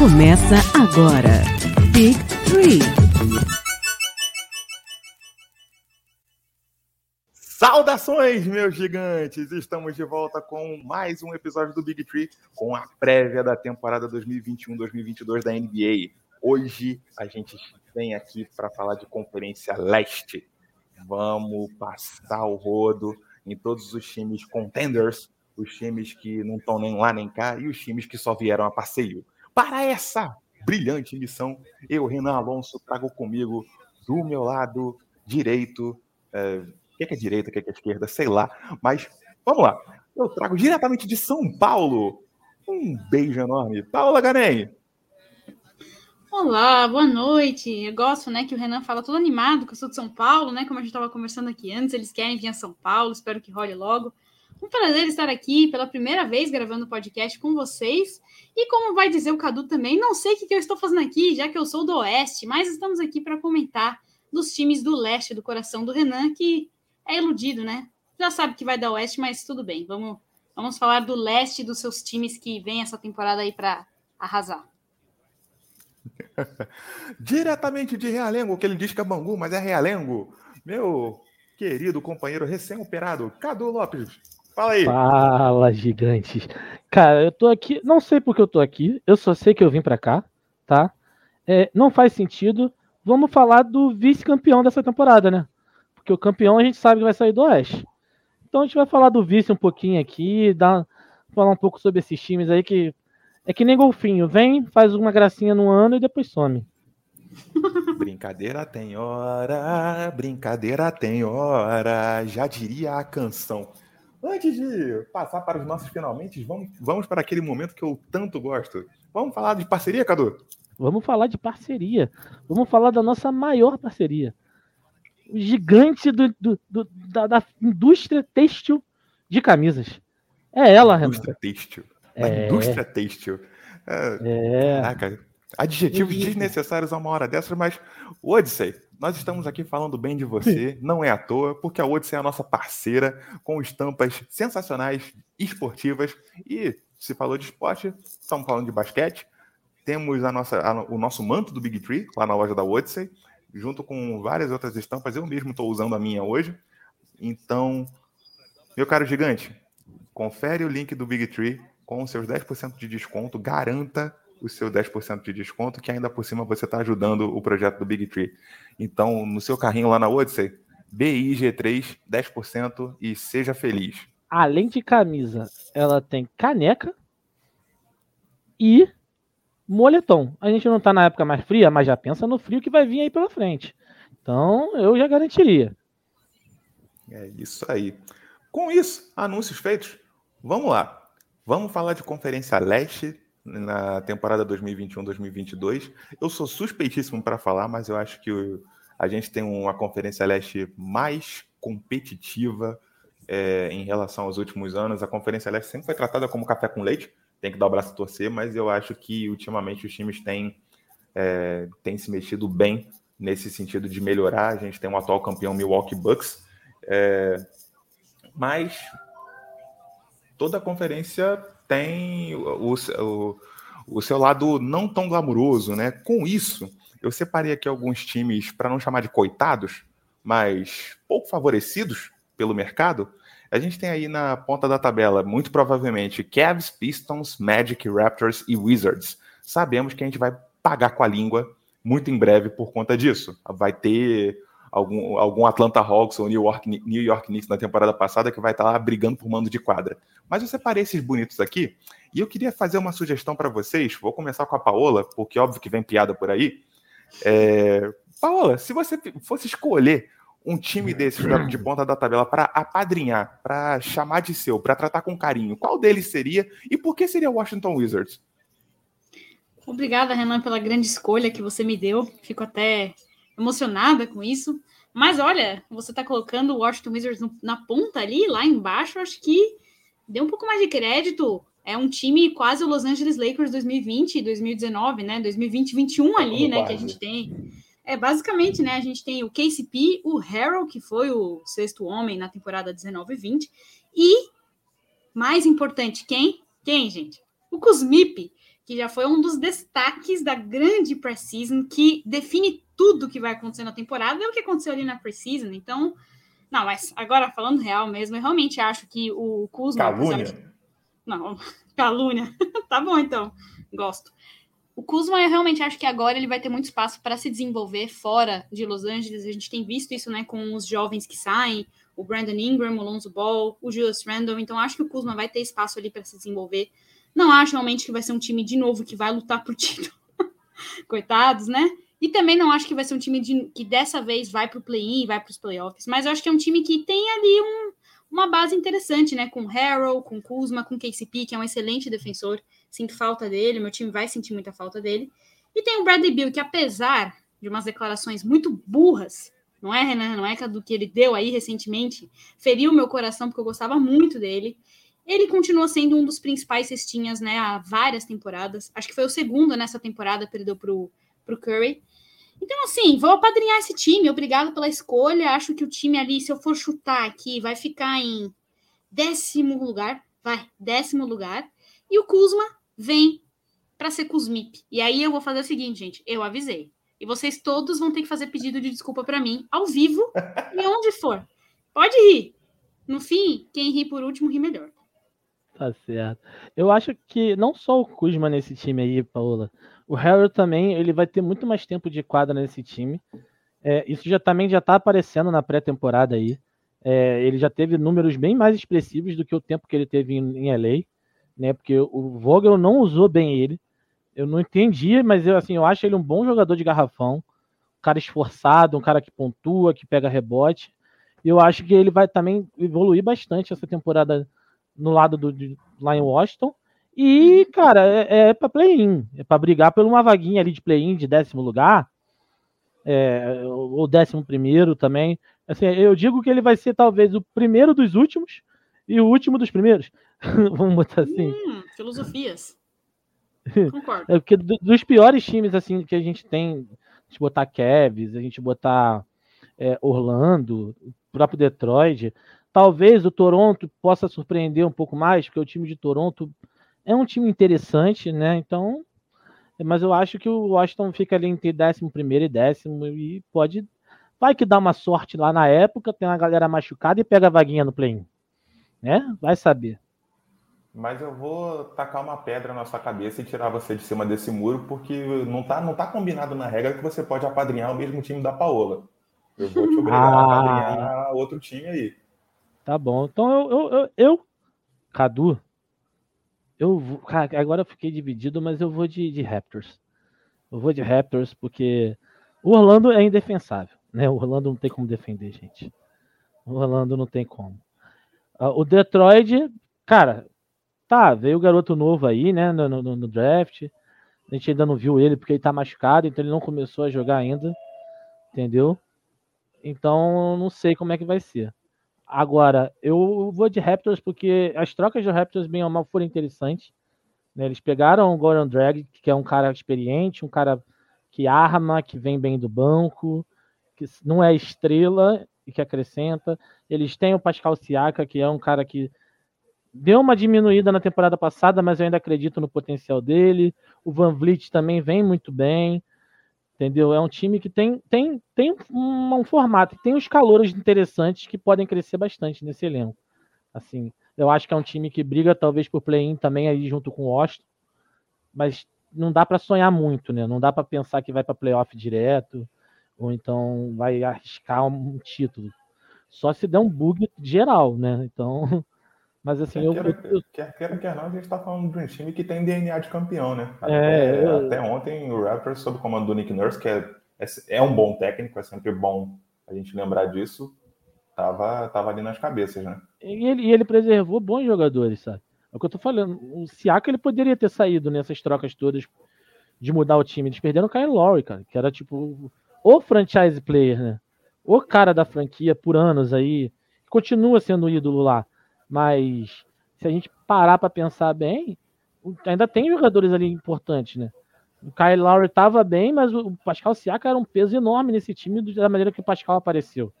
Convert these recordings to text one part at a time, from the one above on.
Começa agora. Big Three. Saudações, meus gigantes! Estamos de volta com mais um episódio do Big Tree, com a prévia da temporada 2021-2022 da NBA. Hoje a gente vem aqui para falar de Conferência Leste. Vamos passar o rodo em todos os times contenders, os times que não estão nem lá nem cá e os times que só vieram a passeio. Para essa brilhante missão, eu, Renan Alonso, trago comigo do meu lado direito. É, o que é, que é direita, o que é, que é esquerda, sei lá. Mas vamos lá. Eu trago diretamente de São Paulo. Um beijo enorme. Paula Ganem. Olá, boa noite. Eu gosto, né, que o Renan fala todo animado, que eu sou de São Paulo, né, como a gente estava conversando aqui antes, eles querem vir a São Paulo, espero que role logo. Um prazer estar aqui pela primeira vez gravando podcast com vocês. E como vai dizer o Cadu também, não sei o que eu estou fazendo aqui, já que eu sou do Oeste, mas estamos aqui para comentar dos times do Leste, do coração do Renan, que é iludido, né? Já sabe que vai dar Oeste, mas tudo bem. Vamos, vamos falar do Leste, dos seus times que vem essa temporada aí para arrasar. Diretamente de Realengo, que ele diz que é Bangu, mas é Realengo. Meu querido companheiro recém-operado, Cadu Lopes. Fala aí. Fala, gigantes. Cara, eu tô aqui, não sei porque eu tô aqui, eu só sei que eu vim para cá, tá? É, não faz sentido. Vamos falar do vice-campeão dessa temporada, né? Porque o campeão a gente sabe que vai sair do Oeste. Então a gente vai falar do vice um pouquinho aqui, dar, falar um pouco sobre esses times aí que é que nem golfinho, vem, faz uma gracinha no ano e depois some. Brincadeira tem hora, brincadeira tem hora, já diria a canção. Antes de passar para os nossos finalmente, vamos, vamos para aquele momento que eu tanto gosto. Vamos falar de parceria, Cadu? Vamos falar de parceria. Vamos falar da nossa maior parceria. O gigante do, do, do da, da, indústria têxtil de camisas. É ela, Renan. Indústria têxtil. Da é... indústria têxtil. É... é. Caraca, adjetivos desnecessários a uma hora dessas, mas Odyssey, nós estamos aqui falando bem de você, não é à toa, porque a Odyssey é a nossa parceira, com estampas sensacionais, esportivas, e se falou de esporte, estamos falando de basquete, temos a nossa, a, o nosso manto do Big Tree, lá na loja da Odyssey, junto com várias outras estampas, eu mesmo estou usando a minha hoje, então, meu caro gigante, confere o link do Big Tree com seus 10% de desconto, garanta o seu 10% de desconto, que ainda por cima você está ajudando o projeto do Big Tree. Então, no seu carrinho lá na Odyssey, BIG3, 10% e seja feliz. Além de camisa, ela tem caneca e moletom. A gente não está na época mais fria, mas já pensa no frio que vai vir aí pela frente. Então, eu já garantiria. É isso aí. Com isso, anúncios feitos, vamos lá. Vamos falar de Conferência Leste na temporada 2021-2022. Eu sou suspeitíssimo para falar, mas eu acho que a gente tem uma Conferência Leste mais competitiva é, em relação aos últimos anos. A Conferência Leste sempre foi tratada como café com leite, tem que dar o braço a torcer, mas eu acho que ultimamente os times têm, é, têm se mexido bem nesse sentido de melhorar. A gente tem um atual campeão Milwaukee Bucks, é, mas toda a conferência tem o, o, o seu lado não tão glamuroso, né? Com isso, eu separei aqui alguns times, para não chamar de coitados, mas pouco favorecidos pelo mercado. A gente tem aí na ponta da tabela, muito provavelmente, Cavs, Pistons, Magic, Raptors e Wizards. Sabemos que a gente vai pagar com a língua muito em breve por conta disso. Vai ter algum, algum Atlanta Hawks ou New York, New York Knicks na temporada passada que vai estar lá brigando por mando de quadra. Mas eu separei esses bonitos aqui e eu queria fazer uma sugestão para vocês. Vou começar com a Paola, porque óbvio que vem piada por aí. É... Paola, se você fosse escolher um time desses de ponta da tabela para apadrinhar, para chamar de seu, para tratar com carinho, qual deles seria e por que seria o Washington Wizards? Obrigada, Renan, pela grande escolha que você me deu. Fico até emocionada com isso. Mas olha, você está colocando o Washington Wizards no, na ponta ali, lá embaixo, acho que deu um pouco mais de crédito. É um time quase o Los Angeles Lakers 2020 e 2019, né? 2020 21 ali, né? Que a gente tem. É, basicamente, né? A gente tem o KCP, o Harold, que foi o sexto homem na temporada 19 e 20. E, mais importante, quem? Quem, gente? O Kuzmip, que já foi um dos destaques da grande preseason, que define tudo que vai acontecer na temporada, é o que aconteceu ali na preseason. Então, não, mas agora falando real mesmo, eu realmente acho que o Kuzma. Calúnia? Não, calúnia. tá bom então, gosto. O Kuzma, eu realmente acho que agora ele vai ter muito espaço para se desenvolver fora de Los Angeles. A gente tem visto isso, né, com os jovens que saem, o Brandon Ingram, o Lonzo Ball, o Julius Randle. Então, acho que o Kuzma vai ter espaço ali para se desenvolver. Não acho realmente que vai ser um time de novo que vai lutar por título. Coitados, né? E também não acho que vai ser um time de, que dessa vez vai para o play-in, vai para os playoffs. Mas eu acho que é um time que tem ali um, uma base interessante, né? Com Harrell, com Kuzma, com KCP, que é um excelente defensor. Sinto falta dele, meu time vai sentir muita falta dele. E tem o Bradley Bill, que apesar de umas declarações muito burras, não é, Renan? Não é do que ele deu aí recentemente, feriu meu coração porque eu gostava muito dele. Ele continua sendo um dos principais cestinhas, né, há várias temporadas. Acho que foi o segundo nessa temporada, perdeu pro, pro Curry. Então, assim, vou apadrinhar esse time. Obrigado pela escolha. Acho que o time ali, se eu for chutar aqui, vai ficar em décimo lugar. Vai, décimo lugar. E o Kuzma vem para ser Kuzmip. E aí eu vou fazer o seguinte, gente, eu avisei. E vocês todos vão ter que fazer pedido de desculpa para mim, ao vivo e onde for. Pode rir. No fim, quem ri por último ri melhor. Tá certo. Eu acho que não só o Kuzma nesse time aí, Paola. O Harold também, ele vai ter muito mais tempo de quadra nesse time. É, isso já também já tá aparecendo na pré-temporada aí. É, ele já teve números bem mais expressivos do que o tempo que ele teve em, em LA né? Porque o Vogel não usou bem ele. Eu não entendi, mas eu assim, eu acho ele um bom jogador de garrafão, um cara esforçado, um cara que pontua, que pega rebote. E eu acho que ele vai também evoluir bastante essa temporada no lado do de, lá em Washington. E, cara, é, é para play-in, é para brigar por uma vaguinha ali de play-in de décimo lugar, é, ou décimo primeiro também. Assim, eu digo que ele vai ser talvez o primeiro dos últimos e o último dos primeiros. Vamos botar assim. Hum, filosofias. Concordo. É porque dos piores times assim que a gente tem, a gente botar Cavs, a gente botar é, Orlando, o próprio Detroit, talvez o Toronto possa surpreender um pouco mais, porque o time de Toronto é um time interessante, né? Então, mas eu acho que o Washington fica ali entre décimo primeiro e décimo e pode vai que dá uma sorte lá na época, tem uma galera machucada e pega a vaguinha no play-in, né? Vai saber. Mas eu vou tacar uma pedra na sua cabeça e tirar você de cima desse muro, porque não tá, não tá combinado na regra que você pode apadrinhar o mesmo time da Paola. Eu vou te obrigar ah, a apadrinhar outro time aí. Tá bom. Então eu, eu, eu, eu Cadu, eu. Cara, agora eu fiquei dividido, mas eu vou de, de Raptors. Eu vou de Raptors porque o Orlando é indefensável, né? O Orlando não tem como defender, gente. O Orlando não tem como. Uh, o Detroit, cara, Tá, veio o garoto novo aí, né, no, no, no, draft. A gente ainda não viu ele porque ele tá machucado, então ele não começou a jogar ainda. Entendeu? Então, não sei como é que vai ser. Agora, eu vou de Raptors porque as trocas de Raptors, bem ou mal, foram interessantes. Né? Eles pegaram o Gordon Drag, que é um cara experiente, um cara que arma, que vem bem do banco, que não é estrela e que acrescenta. Eles têm o Pascal Siaka, que é um cara que deu uma diminuída na temporada passada, mas eu ainda acredito no potencial dele. O Van Vliet também vem muito bem, entendeu? É um time que tem, tem, tem um, um formato, tem os calores interessantes que podem crescer bastante nesse elenco. Assim, eu acho que é um time que briga talvez por play-in também aí junto com o Austin, mas não dá para sonhar muito, né? Não dá para pensar que vai para playoff direto ou então vai arriscar um título. Só se der um bug geral, né? Então, Mas assim, quer, eu, eu, Quer queira, quer não, a gente está falando de um time que tem DNA de campeão, né? É, até, é, eu... até ontem o Raptors, sob o comando do Nick Nurse, que é, é, é, um bom técnico, é sempre bom a gente lembrar disso, tava, tava ali nas cabeças, né? E ele, e ele preservou bons jogadores, sabe? É o que eu tô falando. O Siaka ele poderia ter saído nessas trocas todas de mudar o time. Eles perderam o Kyle Lowry, cara, que era tipo o franchise player, né? O cara da franquia por anos aí. Continua sendo ídolo lá. Mas se a gente parar para pensar bem, ainda tem jogadores ali importantes, né? O Kyle Lowry estava bem, mas o Pascal Siaka era um peso enorme nesse time da maneira que o Pascal apareceu.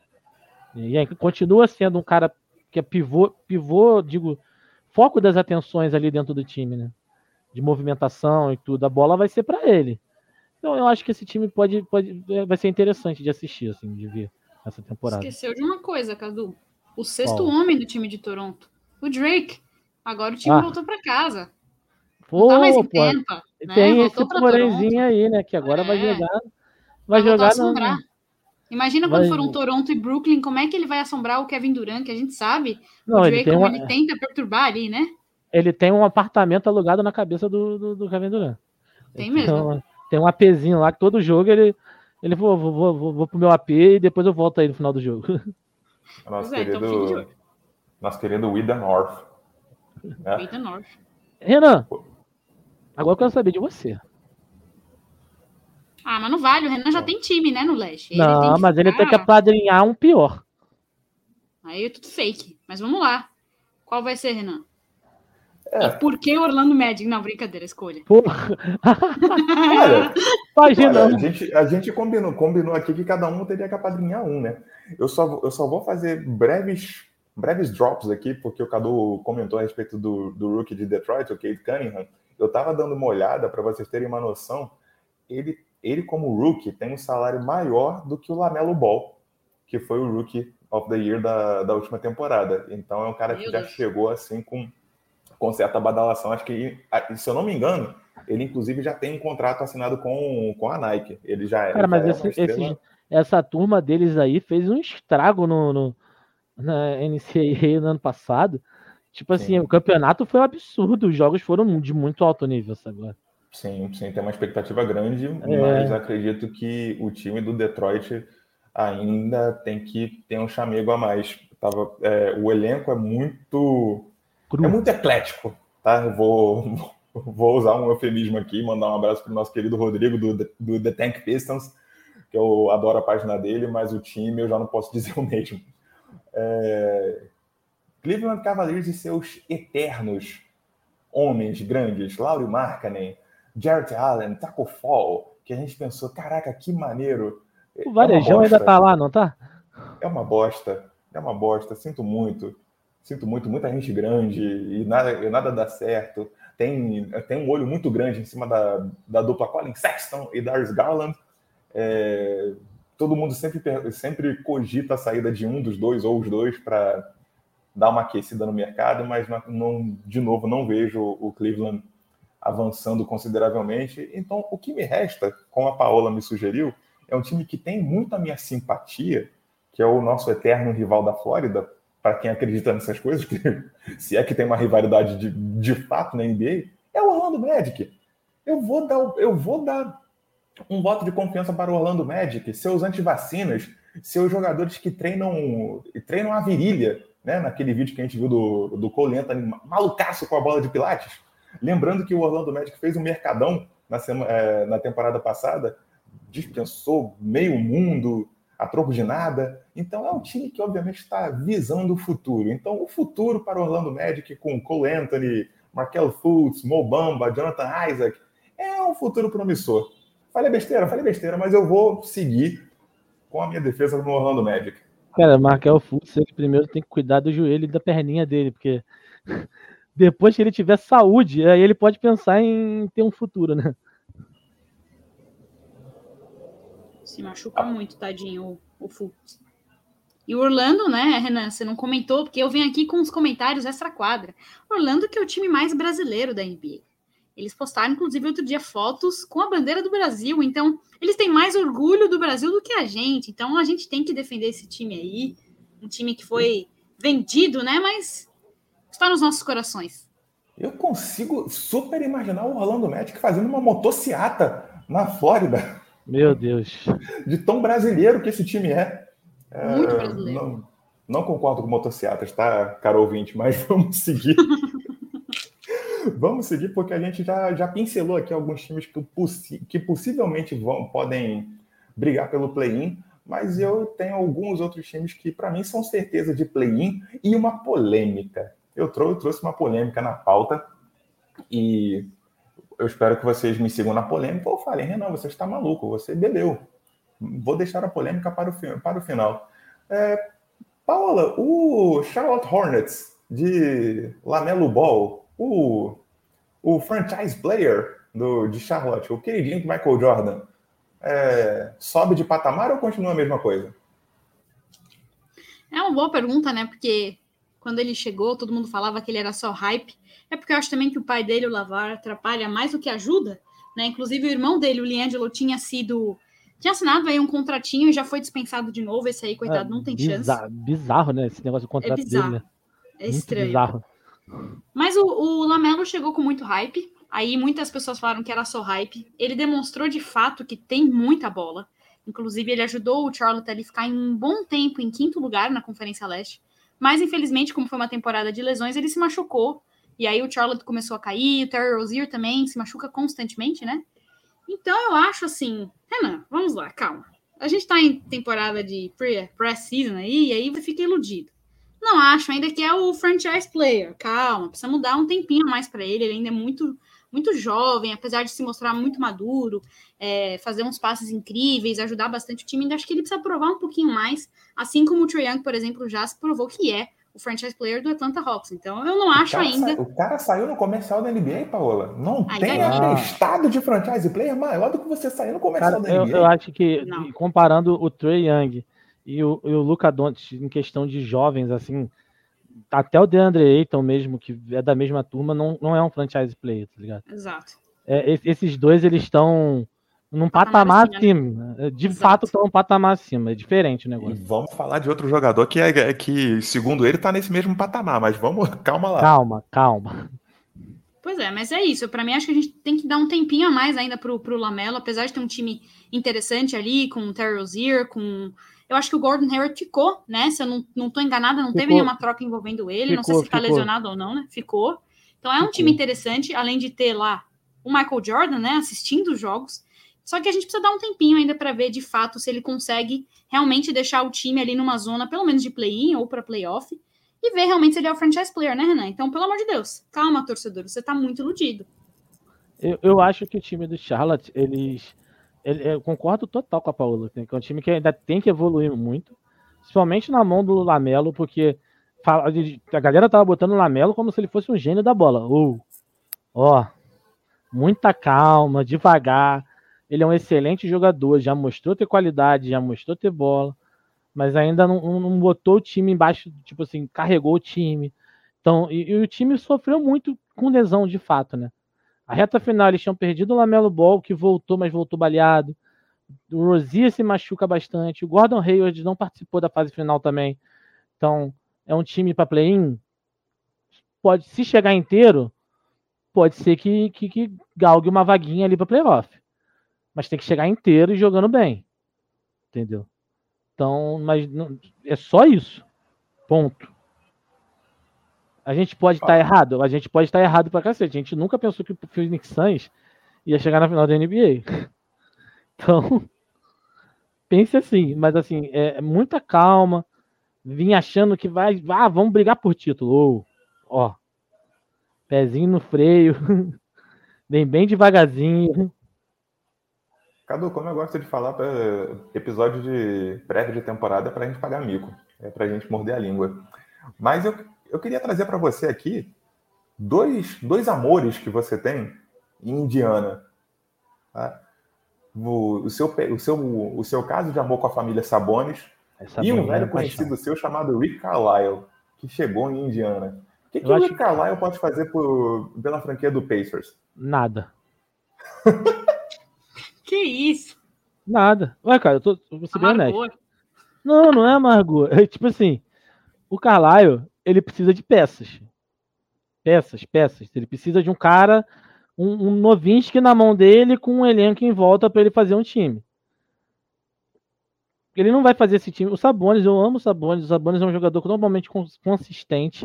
E aí, continua sendo um cara que é pivô, pivô, digo, foco das atenções ali dentro do time, né? de movimentação e tudo, a bola vai ser para ele. Então eu acho que esse time pode, pode é, vai ser interessante de assistir, assim, de ver essa temporada. Esqueceu de uma coisa, Cadu. O sexto homem do time de Toronto, o Drake. Agora o time ah. voltou para casa. Pô, tá mais em Tampa, né? Tem esse porémzinho aí, né? Que agora é. vai jogar. Vai, vai jogar no, Imagina quando for um Toronto e Brooklyn, como é que ele vai assombrar o Kevin Durant, que a gente sabe. Não, o Drake, ele, tem uma... ele tenta perturbar ali, né? Ele tem um apartamento alugado na cabeça do, do, do Kevin Durant. Tem mesmo. Então, tem um APzinho lá que todo jogo ele. Ele vou, vou, vou, vou pro meu AP e depois eu volto aí no final do jogo. Nosso é, então querido. Então nosso querido Wida North. Né? North. Renan, agora eu quero saber de você. Ah, mas não vale, o Renan já tem time, né, no leste. Ele não, mas ficar... ele tem que apadrinhar um pior. Aí é tudo fake. Mas vamos lá. Qual vai ser, Renan? É. Por que Orlando Magic? Não, brincadeira, escolha. Porra. olha, olha, a, gente, a gente combinou, combinou aqui que cada um teria que apadrinhar um, né? Eu só, eu só vou fazer breves, breves drops aqui, porque o Cadu comentou a respeito do, do rookie de Detroit, o Kate Cunningham. Eu tava dando uma olhada para vocês terem uma noção. Ele ele, como rookie, tem um salário maior do que o Lamelo Ball, que foi o rookie of the year da, da última temporada. Então é um cara Meu que Deus. já chegou assim com, com certa badalação. Acho que, se eu não me engano, ele inclusive já tem um contrato assinado com, com a Nike. Ele já é. Cara, mas é esse, esse, essa turma deles aí fez um estrago no, no na NCAA no ano passado. Tipo assim, Sim. o campeonato foi um absurdo, os jogos foram de muito alto nível, sabe? Sim, sim, tem uma expectativa grande, é. mas acredito que o time do Detroit ainda tem que ter um chamego a mais. Tava, é, o elenco é muito Cru. é muito eclético, tá? Eu vou, vou usar um eufemismo aqui, mandar um abraço para o nosso querido Rodrigo do, do The Tank Pistons, que eu adoro a página dele, mas o time eu já não posso dizer o mesmo. É... Cleveland Cavaliers e seus eternos homens grandes, Lauri Markkanen, Jarrett Allen, Taco Fall, que a gente pensou, caraca, que maneiro. O Varejão é ainda tá lá, não tá? É uma bosta, é uma bosta, sinto muito. Sinto muito, muita gente grande e nada, e nada dá certo. Tem, tem um olho muito grande em cima da, da dupla Colin Sexton e Darius Garland. É, todo mundo sempre, sempre cogita a saída de um dos dois ou os dois para dar uma aquecida no mercado, mas não, de novo não vejo o Cleveland avançando consideravelmente. Então, o que me resta, como a Paola me sugeriu, é um time que tem muito a minha simpatia, que é o nosso eterno rival da Flórida, para quem acredita nessas coisas, que, se é que tem uma rivalidade de, de fato na NBA, é o Orlando Magic. Eu vou dar, eu vou dar um voto de confiança para o Orlando Magic, seus antivacinas, seus jogadores que treinam, treinam a virilha, né? Naquele vídeo que a gente viu do, do Cole malucaço com a bola de Pilates. Lembrando que o Orlando Magic fez um mercadão na, semana, é, na temporada passada, dispensou meio mundo a troco de nada. Então é um time que obviamente está visando o futuro. Então o futuro para o Orlando Magic com Cole Anthony, Markel Fultz, Mo Bamba, Jonathan Isaac é um futuro promissor. Falei besteira, falei besteira, mas eu vou seguir com a minha defesa no Orlando Magic. Cara, Markel Fultz, ele primeiro tem que cuidar do joelho e da perninha dele, porque depois que ele tiver saúde, aí ele pode pensar em ter um futuro, né? Se machuca muito, tadinho, o, o Fultz. E o Orlando, né, Renan, você não comentou, porque eu venho aqui com os comentários extra-quadra. Orlando que é o time mais brasileiro da NBA. Eles postaram, inclusive, outro dia fotos com a bandeira do Brasil. Então, eles têm mais orgulho do Brasil do que a gente. Então, a gente tem que defender esse time aí. Um time que foi vendido, né? Mas está nos nossos corações. Eu consigo super imaginar o Orlando Magic fazendo uma motociata na Flórida. Meu Deus. De tão brasileiro que esse time é. é Muito brasileiro. Não, não concordo com motociatas, tá, caro ouvinte, mas vamos seguir. vamos seguir porque a gente já, já pincelou aqui alguns times que, possi que possivelmente vão, podem brigar pelo play-in, mas eu tenho alguns outros times que, para mim, são certeza de play-in e uma polêmica eu trouxe uma polêmica na pauta e eu espero que vocês me sigam na polêmica ou falem, Renan, você está maluco, você bebeu. Vou deixar a polêmica para o, para o final. É, Paula, o Charlotte Hornets de Lamelo Ball, o o franchise player do, de Charlotte, o queridinho Michael Jordan, é, sobe de patamar ou continua a mesma coisa? É uma boa pergunta, né? Porque quando ele chegou, todo mundo falava que ele era só hype. É porque eu acho também que o pai dele, o Lavar, atrapalha mais do que ajuda, né? Inclusive o irmão dele, o Liangelo, tinha sido tinha assinado aí um contratinho e já foi dispensado de novo. Esse aí, coitado, é, não tem bizarro, chance. Bizarro, né? Esse negócio do contrato é bizarro. dele. Né? É muito estranho. Bizarro. Mas o, o Lamelo chegou com muito hype. Aí muitas pessoas falaram que era só hype. Ele demonstrou de fato que tem muita bola. Inclusive, ele ajudou o Charlotte a ficar em um bom tempo em quinto lugar na Conferência Leste. Mas, infelizmente, como foi uma temporada de lesões, ele se machucou. E aí o Charlotte começou a cair, o Terry Rozier também se machuca constantemente, né? Então eu acho assim, Renan, vamos lá, calma. A gente tá em temporada de pré-season aí, e aí fica iludido. Não acho ainda que é o franchise player. Calma, precisa mudar um tempinho mais para ele. Ele ainda é muito muito jovem, apesar de se mostrar muito maduro, é, fazer uns passes incríveis, ajudar bastante o time, ainda acho que ele precisa provar um pouquinho mais, assim como o Trae Young, por exemplo, já se provou que é o franchise player do Atlanta Hawks. Então, eu não acho ainda. Sa... O cara saiu no comercial da NBA, Paola. Não ainda tem atestado de franchise player maior do que você sair no comercial cara, da NBA. Eu, eu acho que, não. comparando o Trey Young e o, e o Luca Doncic em questão de jovens, assim, até o DeAndre Ayton mesmo, que é da mesma turma, não, não é um franchise player, tá ligado? Exato. É, esses dois, eles estão num patamar, patamar acima. Né? De Exato. fato, estão um patamar acima. É diferente o negócio. E vamos falar de outro jogador que, é, que segundo ele, está nesse mesmo patamar, mas vamos, calma lá. Calma, calma. Pois é, mas é isso. Para mim, acho que a gente tem que dar um tempinho a mais ainda pro, pro Lamelo, apesar de ter um time interessante ali, com o Terry Rozier, com eu acho que o Gordon Hayward ficou, né? Se eu não, não tô enganada, não ficou. teve nenhuma troca envolvendo ele. Ficou, não sei se tá ficou. lesionado ou não, né? Ficou. Então é ficou. um time interessante, além de ter lá o Michael Jordan, né? Assistindo os jogos. Só que a gente precisa dar um tempinho ainda para ver de fato se ele consegue realmente deixar o time ali numa zona, pelo menos de play-in ou para playoff, e ver realmente se ele é o franchise player, né, Renan? Então, pelo amor de Deus, calma, torcedor, você tá muito iludido. Eu, eu acho que o time do Charlotte, eles eu concordo total com a Paula, que é um time que ainda tem que evoluir muito, principalmente na mão do Lamelo, porque a galera tava botando o Lamelo como se ele fosse um gênio da bola. Uh, ó, muita calma, devagar. Ele é um excelente jogador, já mostrou ter qualidade, já mostrou ter bola, mas ainda não, não botou o time embaixo, tipo assim, carregou o time. Então, e, e o time sofreu muito com lesão de fato, né? A reta final eles tinham perdido o Lamelo Ball, que voltou, mas voltou baleado. O Rozier se machuca bastante. O Gordon Hayward não participou da fase final também. Então, é um time para play-in. Pode, se chegar inteiro, pode ser que, que, que galgue uma vaguinha ali para playoff. Mas tem que chegar inteiro e jogando bem. Entendeu? Então, mas não, é só isso. Ponto. A gente pode estar tá errado? A gente pode estar tá errado pra cacete. A gente nunca pensou que o Phoenix Suns ia chegar na final da NBA. Então, pense assim, mas assim, é muita calma. Vim achando que vai, ah, vamos brigar por título. Ou, ó, pezinho no freio, vem bem devagarzinho. Cadu, como eu gosto de falar, episódio de prévia de temporada é pra gente pagar mico, é pra gente morder a língua. Mas eu eu queria trazer para você aqui dois, dois amores que você tem em Indiana. Tá? O, o, seu, o, seu, o seu caso de amor com a família Sabonis Essa e um velho conhecido seu chamado Rick Carlisle, que chegou em Indiana. O que, que o Rick Carlisle pode fazer por, pela franquia do Pacers? Nada. que isso? Nada. Ué, cara, eu tô, eu vou ser bem honesto. Não, não é amargor. É tipo assim, o Carlisle, ele precisa de peças. Peças, peças. Ele precisa de um cara, um, um Novinsky na mão dele com um elenco em volta para ele fazer um time. Ele não vai fazer esse time. O Sabonis, eu amo o Sabonis. O Sabonis é um jogador normalmente consistente,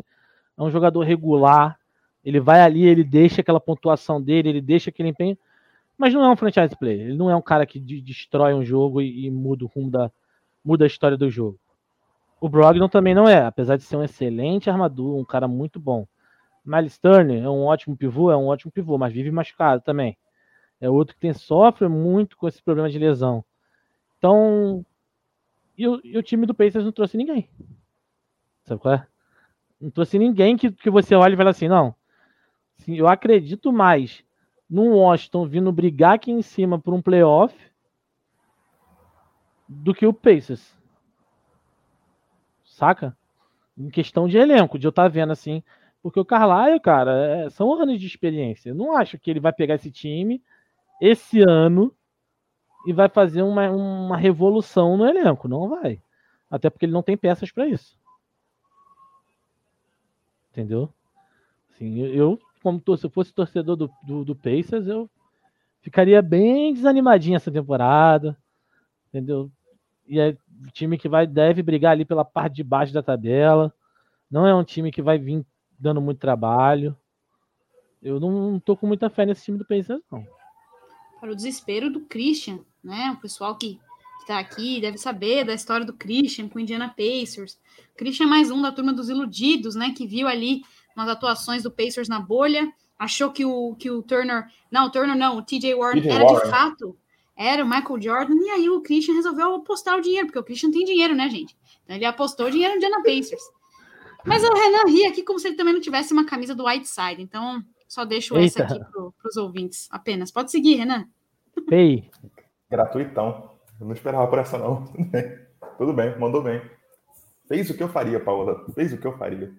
é um jogador regular. Ele vai ali, ele deixa aquela pontuação dele, ele deixa aquele empenho, mas não é um franchise player. Ele não é um cara que destrói um jogo e, e muda o rumo da muda a história do jogo. O Brogdon também não é, apesar de ser um excelente armador, um cara muito bom. Miles Turner é um ótimo pivô, é um ótimo pivô, mas vive machucado também. É outro que tem, sofre muito com esse problema de lesão. Então, e o, e o time do Pacers não trouxe ninguém. Sabe qual é? Não trouxe ninguém que, que você olha e fala assim, não, Sim, eu acredito mais no Washington vindo brigar aqui em cima por um playoff do que o Pacers. Saca? Em questão de elenco, de eu estar tá vendo assim. Porque o Carlisle, cara, é, são anos de experiência. Eu não acho que ele vai pegar esse time esse ano e vai fazer uma, uma revolução no elenco. Não vai. Até porque ele não tem peças para isso. Entendeu? Assim, eu, como se eu fosse torcedor do, do, do Pacers, eu ficaria bem desanimadinho essa temporada. Entendeu? E é um time que vai, deve brigar ali pela parte de baixo da tabela. Não é um time que vai vir dando muito trabalho. Eu não, não tô com muita fé nesse time do Pacers, não. Para o desespero do Christian, né? O pessoal que está aqui deve saber da história do Christian com o Indiana Pacers. Christian é mais um da turma dos iludidos, né? Que viu ali umas atuações do Pacers na bolha, achou que o, que o Turner. Não, o Turner não, o TJ Warren era Warren. de fato. Era o Michael Jordan, e aí o Christian resolveu apostar o dinheiro, porque o Christian tem dinheiro, né, gente? Então ele apostou o dinheiro no Indiana Pacers. Mas o Renan ri aqui como se ele também não tivesse uma camisa do Whiteside. Então, só deixo Eita. essa aqui para os ouvintes apenas. Pode seguir, Renan. Ei. Gratuitão. Eu não esperava por essa, não. Tudo bem, mandou bem. Fez o que eu faria, Paola. Fez o que eu faria.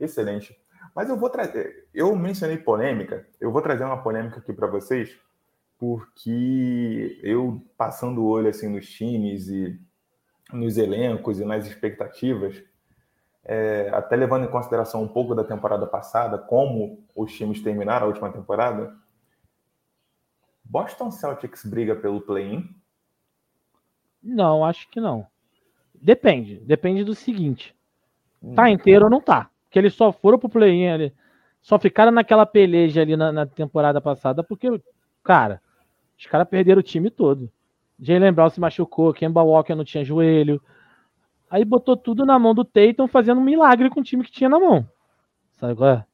Excelente. Mas eu vou trazer. Eu mencionei polêmica. Eu vou trazer uma polêmica aqui para vocês, porque eu, passando o olho assim nos times e nos elencos e nas expectativas, é, até levando em consideração um pouco da temporada passada, como os times terminaram a última temporada, Boston Celtics briga pelo play-in? Não, acho que não. Depende. Depende do seguinte. Tá hum. inteiro ou não tá? Porque eles só foram pro play-in ali. Só ficaram naquela peleja ali na, na, temporada passada porque, cara, os caras perderam o time todo. Jalen Brown se machucou, Kemba Walker não tinha joelho, Aí botou tudo na mão do Tatum, fazendo um milagre com o time que tinha na mão. Sabe qual é?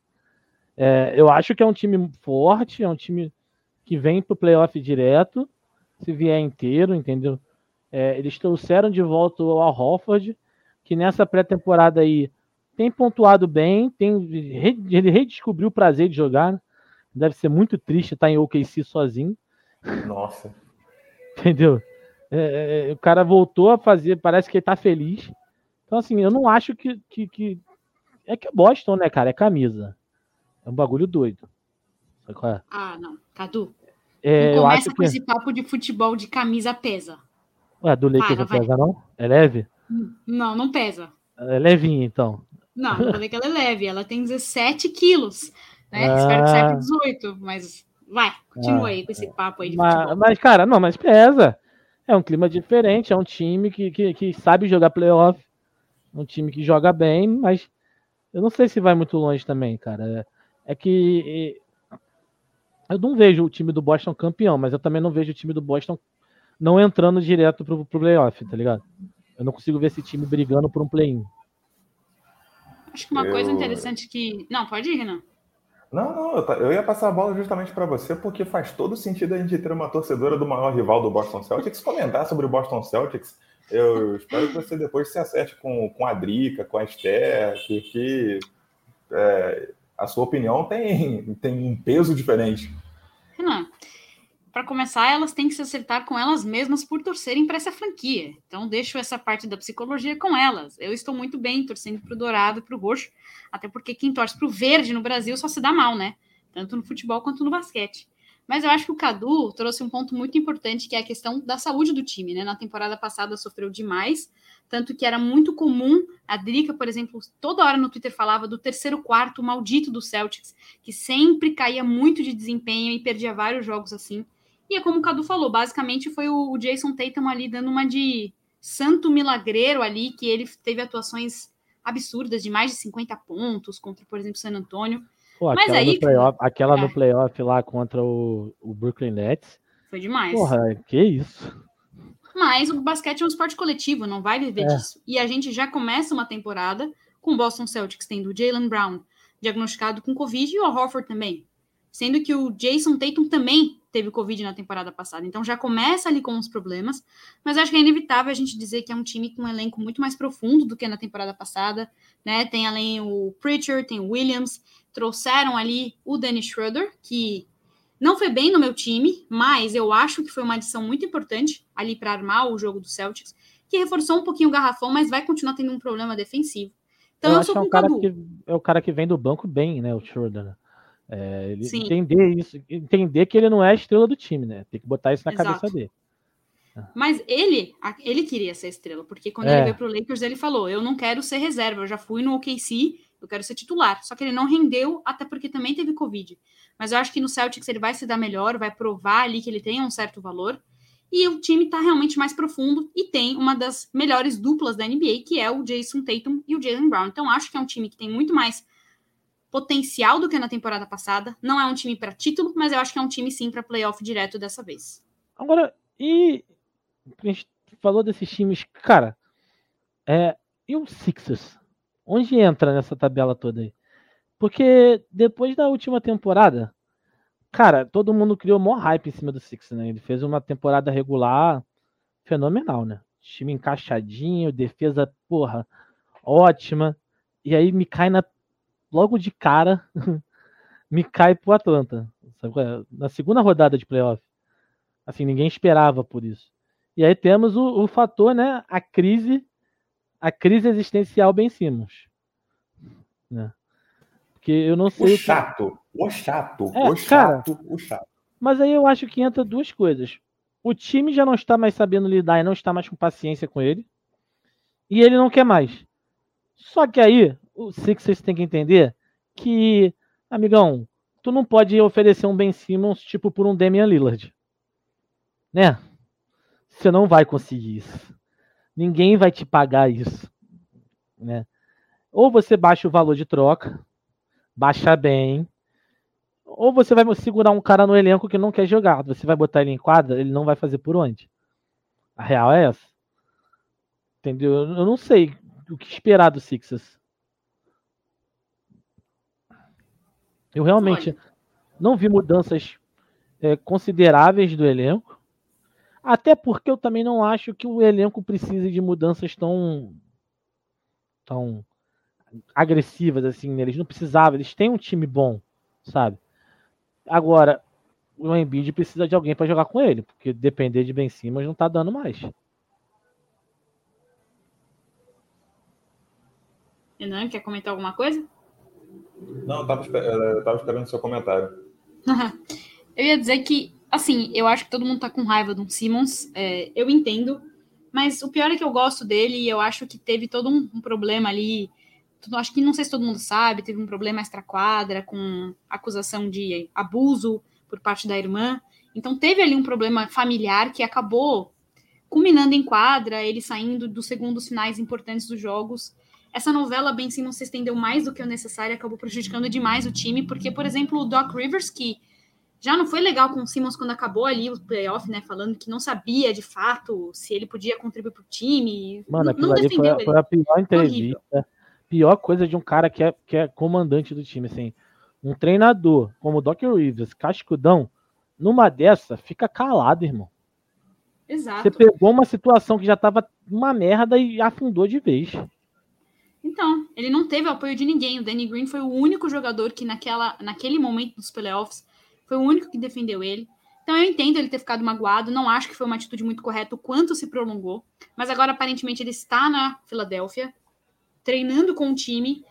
é eu acho que é um time forte, é um time que vem pro playoff direto, se vier inteiro, entendeu? É, eles trouxeram de volta o Al Hofford, que nessa pré-temporada aí tem pontuado bem, tem, ele redescobriu o prazer de jogar. Né? Deve ser muito triste estar em OKC sozinho. Nossa. Entendeu? É, é, o cara voltou a fazer, parece que ele tá feliz. Então, assim, eu não acho que, que, que. É que é Boston, né, cara? É camisa. É um bagulho doido. É? Ah, não. Cadu. É, não começa com que... esse papo de futebol de camisa pesa. Ué, do Lakers não pesa, não? É leve? Não, não pesa. É levinha, então. Não, não falei que ela é leve. Ela tem 17 quilos. Né? Ah. Espero que saia 18, mas vai, continua ah. aí com esse papo aí de mas, futebol. Mas, cara, não, mas pesa. É um clima diferente, é um time que, que, que sabe jogar playoff, um time que joga bem, mas eu não sei se vai muito longe também, cara. É, é que eu não vejo o time do Boston campeão, mas eu também não vejo o time do Boston não entrando direto pro, pro playoff, tá ligado? Eu não consigo ver esse time brigando por um play-in. Acho que uma eu... coisa interessante que. Não, pode ir, Renan. Não, não, eu ia passar a bola justamente para você, porque faz todo sentido a gente ter uma torcedora do maior rival do Boston Celtics comentar sobre o Boston Celtics. Eu espero que você depois se acerte com, com a Drica, com a Esther, porque é, a sua opinião tem, tem um peso diferente. Renan, para começar, elas têm que se acertar com elas mesmas por torcerem para essa franquia. Então, deixo essa parte da psicologia com elas. Eu estou muito bem torcendo para o dourado e para o roxo, até porque quem torce para o verde no Brasil só se dá mal, né? Tanto no futebol quanto no basquete. Mas eu acho que o Cadu trouxe um ponto muito importante, que é a questão da saúde do time, né? Na temporada passada sofreu demais, tanto que era muito comum, a Drica, por exemplo, toda hora no Twitter falava do terceiro quarto maldito do Celtics, que sempre caía muito de desempenho e perdia vários jogos assim. E é como o Cadu falou, basicamente foi o Jason Tatum ali dando uma de santo milagreiro ali, que ele teve atuações absurdas de mais de 50 pontos contra, por exemplo, San Antônio. Pô, Mas aí, no playoff, aquela é. no playoff lá contra o, o Brooklyn Nets. Foi demais. Porra, que isso. Mas o basquete é um esporte coletivo, não vai viver é. disso. E a gente já começa uma temporada com o Boston Celtics tendo o Jalen Brown diagnosticado com Covid e o Horford também. Sendo que o Jason Tatum também teve Covid na temporada passada. Então já começa ali com os problemas, mas acho que é inevitável a gente dizer que é um time com um elenco muito mais profundo do que na temporada passada, né? Tem além o Pritchard, tem o Williams, trouxeram ali o Dennis Schroeder, que não foi bem no meu time, mas eu acho que foi uma adição muito importante ali para armar o jogo do Celtics, que reforçou um pouquinho o garrafão, mas vai continuar tendo um problema defensivo. Então eu, eu sou é um o cara Cadu. que é o cara que vem do banco bem, né? O Schroeder. É, ele entender isso, entender que ele não é a estrela do time, né? Tem que botar isso na Exato. cabeça dele. Mas ele, ele queria ser estrela, porque quando É. ele veio pro Lakers, ele falou: Eu não quero ser reserva, eu já fui no OKC, eu quero ser titular. Só que ele não rendeu, até porque também teve Covid. Mas eu acho que no Celtics ele vai se dar melhor, vai provar ali que ele tem um certo valor. E o time tá realmente mais profundo e tem uma das melhores duplas da NBA, que é o Jason Tatum e o Jalen Brown. Então acho que é um time que tem muito mais potencial do que na temporada passada. Não é um time para título, mas eu acho que é um time sim para playoff direto dessa vez. Agora, e a gente falou desses times, cara, é, e o Sixers? Onde entra nessa tabela toda aí? Porque depois da última temporada, cara, todo mundo criou maior hype em cima do Sixers, né? Ele fez uma temporada regular fenomenal, né? Time encaixadinho, defesa, porra, ótima. E aí me cai na logo de cara, me cai pro Atlanta. é? Na segunda rodada de playoff. Assim, ninguém esperava por isso. E aí temos o, o fator, né? A crise, a crise existencial Ben Simmons. Né? Porque eu não sei. o que- chato, o chato, É, o chato, o chato. Mas aí eu acho que entra duas coisas. O time já não está mais sabendo lidar e não está mais com paciência com ele. E ele não quer mais. Só que aí, o Sixers tem que entender que, amigão, tu não pode oferecer um Ben Simmons tipo por um Damian Lillard. Né? Você não vai conseguir isso. Ninguém vai te pagar isso. Né? Ou você baixa o valor de troca, baixa bem, ou você vai segurar um cara no elenco que não quer jogar. Você vai botar ele em quadra, ele não vai fazer por onde. A real é essa. Entendeu? Eu não sei o que esperar do Sixers. Eu realmente não vi mudanças é, consideráveis do elenco. Até porque eu também não acho que o elenco precise de mudanças tão tão agressivas assim. Eles não precisavam, eles têm um time bom, sabe? Agora, o Embiid precisa de alguém para jogar com ele, porque depender de Ben Simmons não tá dando mais. Renan, quer comentar alguma coisa? Não, esper- eu tava esperando o seu comentário. eu ia dizer que, assim, eu acho que todo mundo tá com raiva do Simmons, é, eu entendo, mas o pior é que eu gosto dele e eu acho que teve todo um, um problema ali. tudo- Acho que não sei se todo mundo sabe, teve um problema extra-quadra com acusação de abuso por parte da irmã. Então teve ali um problema familiar que acabou culminando em quadra, ele saindo dos segundos finais importantes dos jogos. Essa novela Ben Simmons se estendeu mais do que o necessário e acabou prejudicando demais o time, porque, por exemplo, o Doc Rivers, que já não foi legal com o Simmons quando acabou ali o playoff, né? Falando que não sabia de fato se ele podia contribuir pro time. Mano, não, não foi, defendeu a- ele. foi a pior entrevista, pior coisa de um cara que é, que é comandante do time, assim. Um treinador como o Doc Rivers, cascudão, numa dessa, fica calado, irmão. Exato. Você pegou uma situação que já tava uma merda e afundou de vez. Então, ele não teve apoio de ninguém. O Danny Green foi o único jogador que naquela, naquele momento dos playoffs foi o único que defendeu ele. Então eu entendo ele ter ficado magoado, não acho que foi uma atitude muito correta o quanto se prolongou, mas agora aparentemente ele está na Filadélfia, treinando com o time.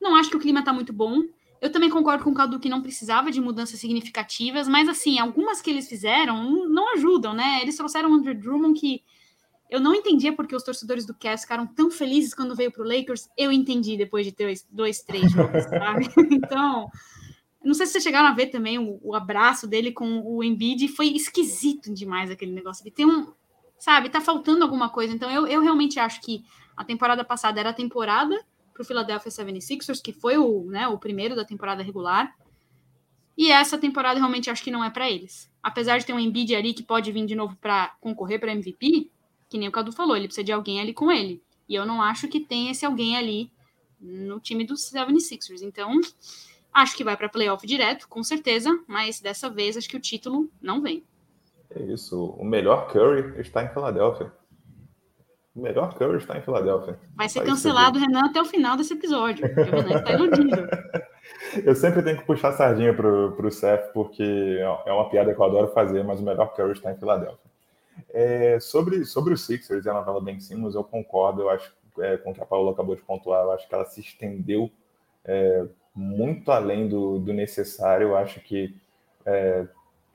Não acho que o clima tá muito bom. Eu também concordo com o Cadu que não precisava de mudanças significativas, mas assim, algumas que eles fizeram não ajudam, né? Eles trouxeram o Andrew Drummond que eu não entendia porque os torcedores do Cavs ficaram tão felizes quando veio pro Lakers. Eu entendi depois de dois, dois três jogos, sabe? Então, não sei se vocês chegaram a ver também o, o abraço dele com o Embiid. Foi esquisito demais aquele negócio. Ele tem um, sabe, tá faltando alguma coisa. Então, eu, eu realmente acho que a temporada passada era a temporada pro Philadelphia 76ers, que foi o, né, o primeiro da temporada regular. E essa temporada realmente acho que não é para eles. Apesar de ter um Embiid ali que pode vir de novo para concorrer para MVP, que nem o Cadu falou, ele precisa de alguém ali com ele. E eu não acho que tem esse alguém ali no time dos 76ers. Então, acho que vai para playoff direto, com certeza, mas dessa vez acho que o título não vem. É isso. O melhor Curry está em Filadélfia. O melhor Curry está em Filadélfia. Vai ser cancelado o Renan até o final desse episódio, porque o Renan está iludido. Eu sempre tenho que puxar a sardinha pro, pro Seth, porque é uma piada que eu adoro fazer, mas o melhor Curry está em Filadélfia. É, sobre, sobre os Sixers e a novela Ben Simmons, eu concordo, eu acho é, com o que a Paula acabou de pontuar, eu acho que ela se estendeu é, muito além do, do, necessário. Eu acho que é,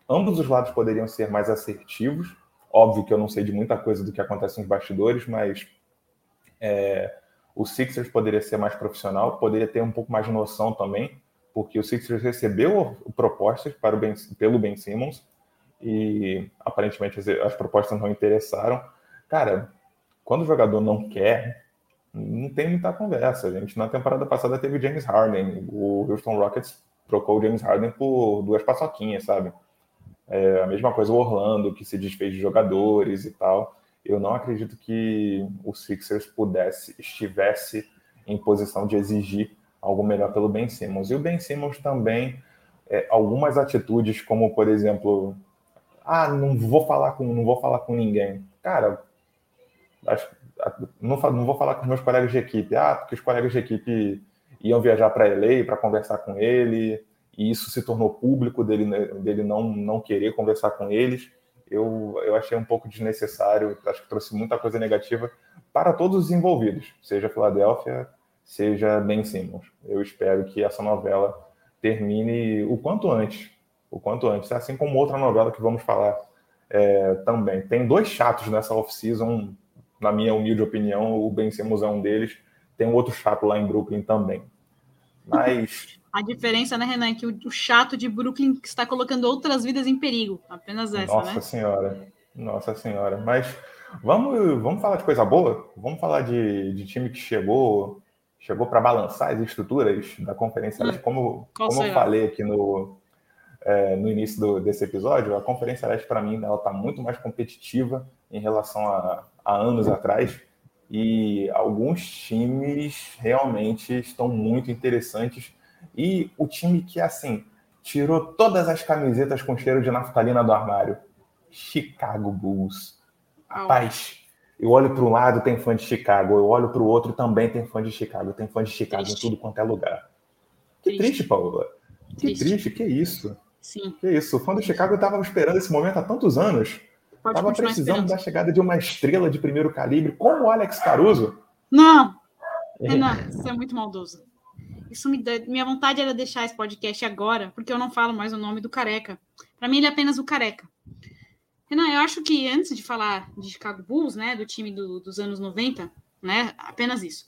ambos os lados poderiam ser mais assertivos. Óbvio que eu não sei de muita coisa do que acontece nos bastidores, mas é, o Sixers poderia ser mais profissional, poderia ter um pouco mais de noção também, porque o Sixers recebeu propostas para o ben, pelo Ben Simmons e aparentemente as, as propostas não interessaram. Cara, quando o jogador não quer, não tem muita conversa. A gente na temporada passada teve James Harden, o Houston Rockets trocou o James Harden por duas paçoquinhas, sabe? É a mesma coisa o Orlando, que se desfez de jogadores e tal. Eu não acredito que o Sixers pudesse, estivesse em posição de exigir algo melhor pelo Ben Simmons. E o Ben Simmons também, é, algumas atitudes, como por exemplo, ah, não vou falar com, não vou falar com ninguém. Cara, acho, não, não vou falar com meus colegas de equipe, ah, porque os colegas de equipe iam viajar para LA para conversar com ele, e isso se tornou público dele, né, dele não, não querer conversar com eles. Eu, eu achei um pouco desnecessário, acho que trouxe muita coisa negativa para todos os envolvidos, seja Filadélfia, seja Ben Simmons. Eu espero que essa novela termine o quanto antes, o quanto antes, assim como outra novela que vamos falar é, também. Tem dois chatos nessa off-season na minha humilde opinião, o Ben Simmons é um deles. Tem um outro chato lá em Brooklyn também. Mas. A diferença, né, Renan, é que o chato de Brooklyn está colocando outras vidas em perigo. Apenas essa, Nossa né? Senhora. Nossa Senhora. Mas vamos, vamos falar de coisa boa? Vamos falar de, de time que chegou chegou para balançar as estruturas da Conferência. Hum, como, como eu falei aqui no, é, no início do, desse episódio, a Conferência Leste, para mim, ela está muito mais competitiva em relação a, há anos atrás. E alguns times realmente estão muito interessantes. E o time que, assim, tirou todas as camisetas com cheiro de naftalina do armário. Chicago Bulls. Rapaz, eu olho para um lado, tem fã de Chicago. Eu olho para o outro, também tem fã de Chicago. Tem fã de Chicago triste. em tudo quanto é lugar. Que triste, triste Paula. Que triste. triste, que isso. Sim. Que isso. O fã do Chicago estava esperando esse momento há tantos anos. Estava precisando da chegada de uma estrela de primeiro calibre, como o Alex Caruso. Não, Renan, isso é muito maldoso. Isso me dá, minha vontade era deixar esse podcast agora, porque eu não falo mais o nome do careca. Para mim, ele é apenas o careca. Renan, eu acho que antes de falar de Chicago Bulls, né, do time do, dos anos 90, né, apenas isso.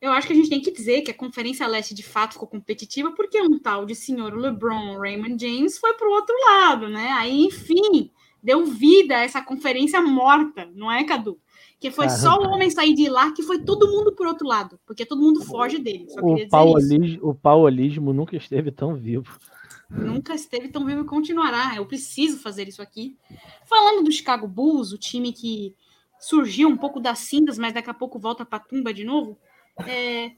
Eu acho que a gente tem que dizer que a Conferência Leste de fato ficou competitiva porque um tal de senhor LeBron Raymond James foi para o outro lado, né? Aí, enfim, deu vida a essa conferência morta, não é, Cadu? Que foi só o homem sair de lá que foi todo mundo por outro lado, porque todo mundo foge dele. o, paulismo, o paulismo nunca esteve tão vivo. Nunca esteve tão vivo e continuará. Eu preciso fazer isso aqui. Falando do Chicago Bulls, o time que surgiu um pouco das cinzas, mas daqui a pouco volta para a tumba de novo. É,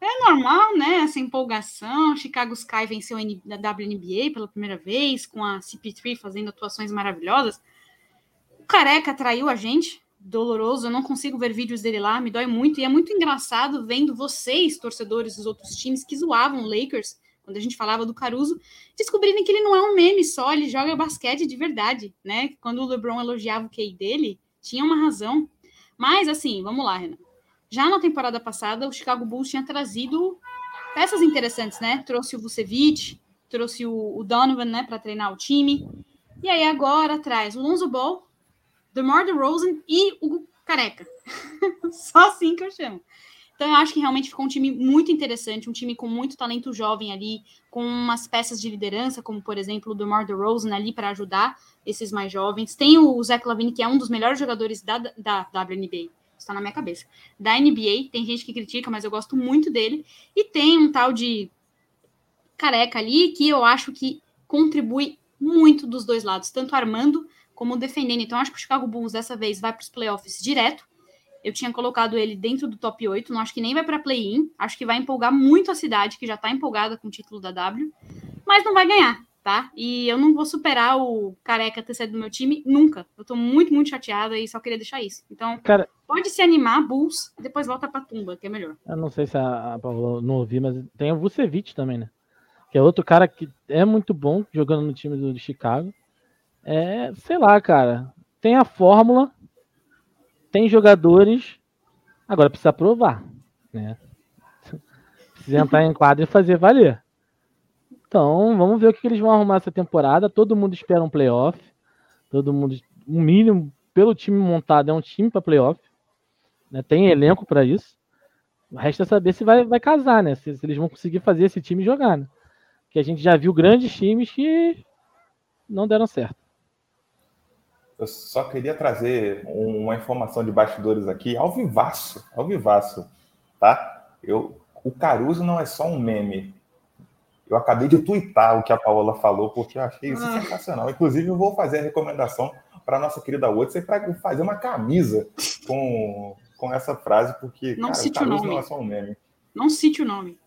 é normal, né? Essa empolgação. Chicago Sky venceu a WNBA pela primeira vez, com a CP3 fazendo atuações maravilhosas. O Careca traiu a gente, doloroso. Eu não consigo ver vídeos dele lá, me dói muito. E é muito engraçado vendo vocês, torcedores dos outros times que zoavam o Lakers, quando a gente falava do Caruso, descobrirem que ele não é um meme só, ele joga basquete de verdade, né? Quando o LeBron elogiava o QI dele, tinha uma razão. Mas, assim, vamos lá, Renan. Já na temporada passada, o Chicago Bulls tinha trazido peças interessantes, né? Trouxe o Vucevic, trouxe o, Donovan, né, para treinar o time. E aí agora traz o Lonzo Ball, DeMar DeRozan e o Careca. Só assim que eu chamo. Então eu acho que realmente ficou um time muito interessante, um time com muito talento jovem ali, com umas peças de liderança, como por exemplo o DeMar DeRozan ali para ajudar esses mais jovens. Tem o Zach Lavine, que é um dos melhores jogadores da, da WNBA está na minha cabeça. Da NBA, tem gente que critica, mas eu gosto muito dele. E tem um tal de careca ali que eu acho que contribui muito dos dois lados, tanto armando como defendendo. Então, acho que o Chicago Bulls dessa vez vai para os playoffs direto. Eu tinha colocado ele dentro do top 8, não acho que nem vai para play-in. Acho que vai empolgar muito a cidade, que já está empolgada com o título da W, mas não vai ganhar tá? E eu não vou superar o Careca ter saído do meu time nunca. Eu tô muito, muito chateada e só queria deixar isso. Então, Cara, pode se animar, Bulls, depois volta pra tumba, que é melhor. Eu não sei se a, a Paula não ouvi, mas tem o Vucevic também, né? que é outro cara que é muito bom jogando no time do, do Chicago. É, sei lá, cara. Tem a fórmula, tem jogadores, agora precisa provar, né? Precisa entrar em quadro e fazer valer. Então, vamos ver o que eles vão arrumar essa temporada. Todo mundo espera um playoff. Todo mundo, um mínimo, pelo time montado, é um time para playoff. Né? Tem elenco para isso. Resta saber se vai, vai casar, né? Se, se, eles vão conseguir fazer esse time jogar, né? Que a gente já viu grandes times que não deram certo. Eu só queria trazer uma informação de bastidores aqui, ao vivaço, ao vivaço, tá? Eu, o Caruso não é só um meme. Eu acabei de twittar o que a Paola falou, porque eu achei isso ah. sensacional. Inclusive, eu vou fazer a recomendação para nossa querida Watson para fazer uma camisa com, com essa frase, porque não cara, cite o nome. não é só um meme. Não cite o nome.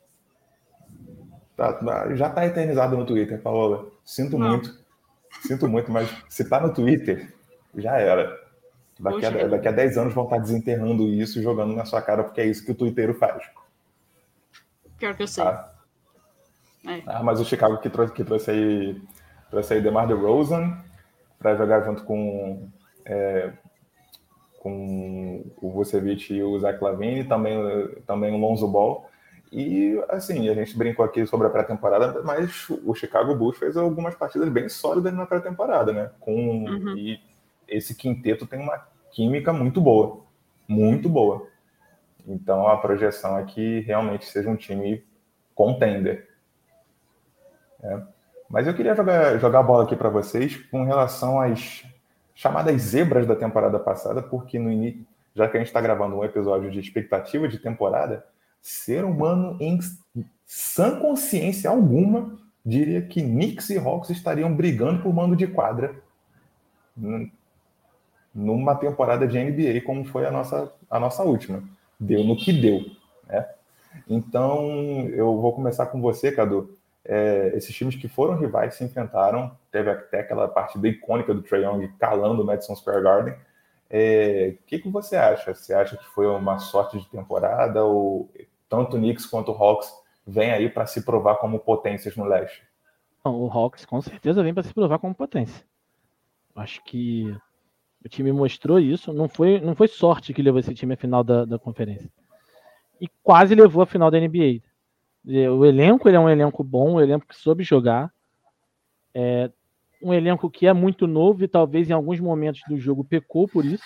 Tá, tá já está eternizado no Twitter, Paola. Sinto não. muito. Sinto muito, mas se está no Twitter, já era. Daqui a, daqui a 10 anos vão estar desenterrando isso e jogando na sua cara, porque é isso que o Twitter faz. Pior que eu sei. Tá? É. Ah, mas o Chicago que trouxe, que trouxe aí, trouxe aí DeMar DeRozan para jogar junto com, é, com o Vucevic e o Zach Lavine, também, também o Lonzo Ball. E, assim, a gente brincou aqui sobre a pré-temporada, mas o Chicago Bulls fez algumas partidas bem sólidas na pré-temporada, né? Com, uhum. E esse quinteto tem uma química muito boa. Muito boa. Então, a projeção é que realmente seja um time contender. É. Mas eu queria jogar, jogar a bola aqui para vocês com relação às chamadas zebras da temporada passada, porque no início, já que a gente está gravando um episódio de expectativa de temporada, ser humano em sã consciência alguma diria que Knicks e Hawks estariam brigando por mando de quadra numa temporada de NBA como foi a nossa, a nossa última. Deu no que deu. Né? Então, eu vou começar com você, Cadu é, esses times que foram rivais se enfrentaram. Teve até aquela partida icônica do Trae Young calando o Madison Square Garden. O é, que, que você acha? Você acha que foi uma sorte de temporada ou tanto o Knicks quanto o Hawks vem aí para se provar como potências no leste? Não, o Hawks com certeza vem para se provar como potência. Acho que o time mostrou isso. Não foi, não foi sorte que levou esse time à final da, da conferência. E quase levou à final da NBA. O elenco ele é um elenco bom, um elenco que soube jogar. É um elenco que é muito novo e talvez em alguns momentos do jogo pecou por isso.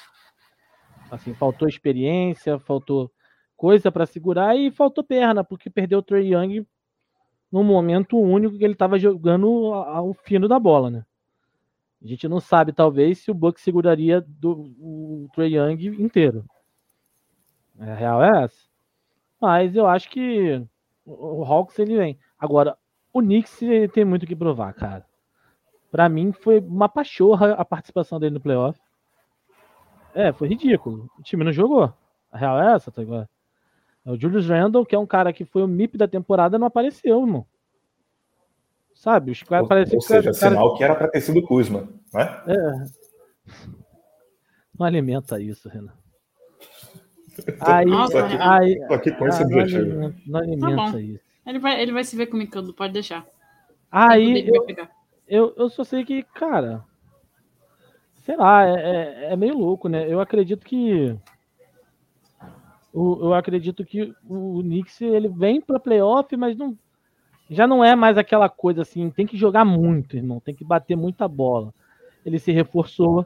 Assim, faltou experiência, faltou coisa para segurar e faltou perna, porque perdeu o Trey Young no momento único que ele estava jogando ao fino da bola, né? A gente não sabe, talvez, se o Buck seguraria do, o Trey Young inteiro. A real é essa. Mas eu acho que o Hawks ele vem. Agora, o Knicks ele tem muito que provar, cara. Para mim foi uma pachorra a participação dele no playoff. É, foi ridículo. O time não jogou. A real é essa, tá agora. O Julius Randle, que é um cara que foi o MIP da temporada, não apareceu, irmão. Sabe? Os caras Ou seja, cara... sinal que era para ter sido Kuzma, né? É. Não alimenta isso, Renan. Aí, Nossa, aqui, aí, aqui com esse ah, objetivo. Não, não alimenta tá isso. Ele vai, ele vai se ver comigo, pode deixar. Aí eu, eu, eu, só sei que, cara, sei lá, é, é, é meio louco, né? Eu acredito que o, eu acredito que o Knicks ele vem para playoff, mas não já não é mais aquela coisa assim, tem que jogar muito, irmão, tem que bater muita bola. Ele se reforçou,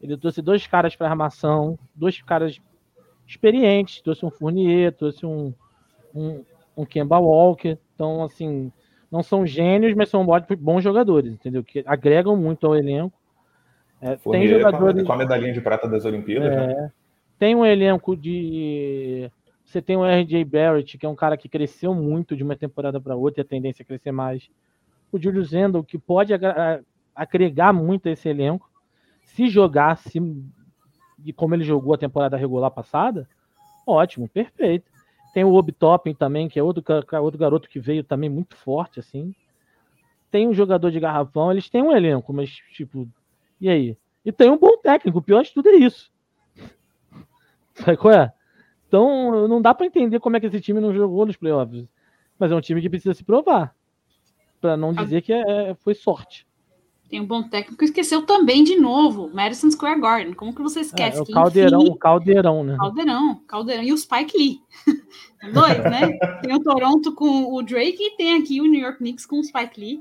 ele trouxe dois caras para armação, dois caras experientes, trouxe um Fournier, trouxe um, um, um Kemba Walker. Então, assim, não são gênios, mas são bons jogadores, entendeu? Que agregam muito ao elenco. É, tem jogadores. Com a medalhinha de prata das Olimpíadas, é, né? Tem um elenco de. Você tem o RJ Barrett, que é um cara que cresceu muito de uma temporada para outra e a tendência é crescer mais. O Julius Randle, que pode agregar muito a esse elenco. Se jogar, se e como ele jogou a temporada regular passada, ótimo, perfeito. Tem o Obi Toppin também, que é outro, outro garoto que veio também muito forte, assim. Tem um jogador de garrafão, eles têm um elenco, mas, tipo, e aí? E tem um bom técnico, o pior de tudo é isso. Sabe qual é? Então, não dá para entender como é que esse time não jogou nos playoffs. Mas é um time que precisa se provar. para não dizer que é, foi sorte. Tem um bom técnico, esqueceu também de novo, Madison Square Garden. Como que você esquece? É, o caldeirão, enfim, o caldeirão, né? Caldeirão, caldeirão. E o Spike Lee. Dois, né? Tem o Toronto com o Drake e tem aqui o New York Knicks com o Spike Lee.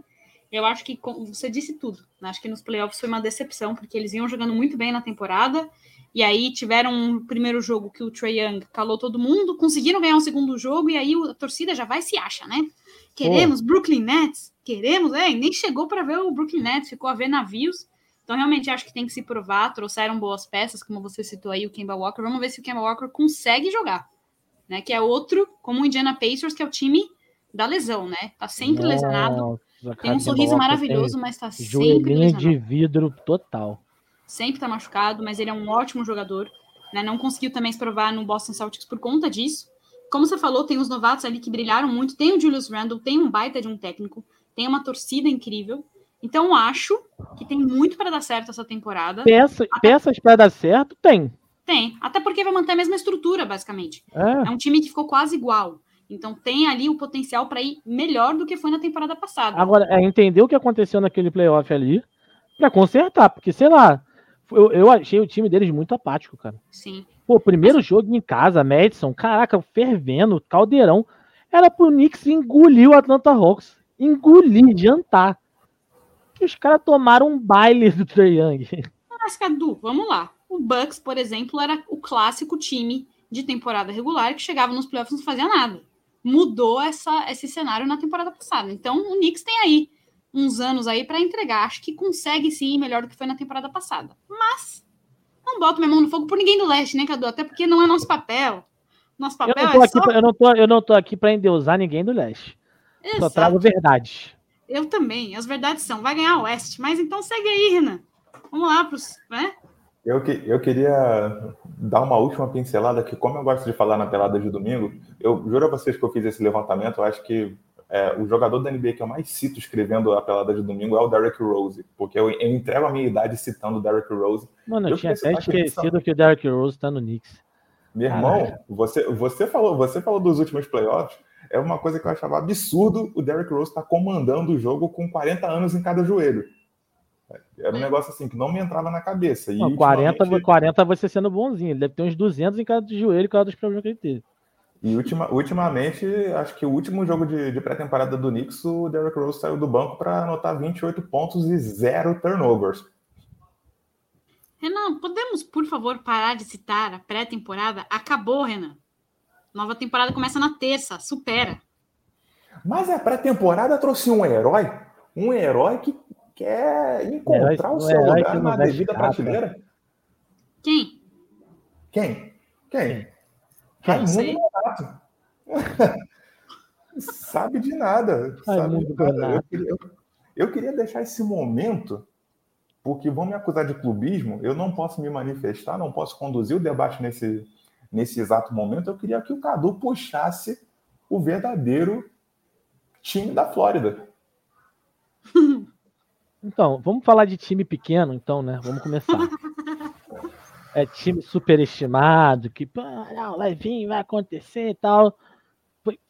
Eu acho que você disse tudo. Acho que nos playoffs foi uma decepção, porque eles iam jogando muito bem na temporada. E aí tiveram um primeiro jogo que o Trey Young calou todo mundo, conseguiram ganhar um segundo jogo, e aí a torcida já vai se acha, né? Queremos Brooklyn Nets, queremos, é, nem chegou para ver o Brooklyn Nets, ficou a ver navios. Então, realmente, acho que tem que se provar. Trouxeram boas peças, como você citou aí, o Kemba Walker. Vamos ver se o Kemba Walker consegue jogar. Né? Que é outro, como o Indiana Pacers, que é o time da lesão, né? Tá sempre Nossa, lesionado. Tem um sorriso maravilhoso, mas tá sempre lesionado. de vidro total. Sempre tá machucado, mas ele é um ótimo jogador. Né? Não conseguiu também se provar no Boston Celtics por conta disso. Como você falou, tem os novatos ali que brilharam muito. Tem o Julius Randle, tem um baita de um técnico tem uma torcida incrível. Então, acho que tem muito para dar certo essa temporada. Peça, Até... Peças para dar certo, tem. Tem. Até porque vai manter a mesma estrutura, basicamente. É, é um time que ficou quase igual. Então, tem ali o potencial para ir melhor do que foi na temporada passada. Agora, é entender o que aconteceu naquele playoff ali para consertar. Porque, sei lá, eu, eu achei o time deles muito apático, cara. Sim. Pô, primeiro jogo em casa, Madison, caraca, fervendo, caldeirão. Era pro Knicks engolir o Atlanta Hawks engolir, jantar. Que os caras tomaram um baile do Trae Young. Mas, Cadu, vamos lá. O Bucks, por exemplo, era o clássico time de temporada regular que chegava nos playoffs e não fazia nada. Mudou essa, esse cenário na temporada passada. Então, o Knicks tem aí uns anos aí para entregar. Acho que consegue sim melhor do que foi na temporada passada. Mas não boto minha mão no fogo por ninguém do leste, né, Cadu? Até porque não é nosso papel. Nosso papel eu não tô é aqui só... pra, eu, não tô, eu não tô aqui para endeusar ninguém do leste. Exato. Só trago verdades. Eu também. As verdades são, vai ganhar o Oeste. Mas então segue aí, Renan. Vamos lá pros, né? Eu, que, eu queria dar uma última pincelada que, como eu gosto de falar na pelada de domingo, eu juro a vocês que eu fiz esse levantamento, eu acho que é, o jogador da NBA que eu mais cito escrevendo a pelada de domingo é o Derrick Rose, porque eu, eu entrego a minha idade citando o Derrick Rose. Mano, eu, eu tinha até esquecido que o Derrick Rose tá no Knicks. Meu irmão, você, você, falou, você falou dos últimos playoffs, é uma coisa que eu achava absurdo o Derrick Rose estar tá comandando o jogo com 40 anos em cada joelho. Era um negócio assim que não me entrava na cabeça. E, não, 40, ultimamente... 40 você sendo bonzinho. Ele deve ter uns 200 em cada joelho por causa dos problemas que ele teve. E ultima, ultimamente, acho que o último jogo de, de pré-temporada do Knicks, o Derrick Rose saiu do banco para anotar 28 pontos e zero turnovers. Renan, podemos, por favor, parar de citar a pré-temporada? Acabou, Renan. Nova temporada começa na terça, supera. Mas a pré-temporada trouxe um herói, um herói que quer encontrar herói, o seu lugar na devida prateleira. Quem? Quem? Quem? Raimundo Nonato. sabe de nada. Sabe de nada. Eu, queria, eu, eu queria deixar esse momento porque vão me acusar de clubismo, eu não posso me manifestar, não posso conduzir o debate nesse, nesse exato momento, eu queria que o Cadu puxasse o verdadeiro time da Flórida. Então, vamos falar de time pequeno, então, né? Vamos começar. É time superestimado, que não, vai vir, vai acontecer e tal.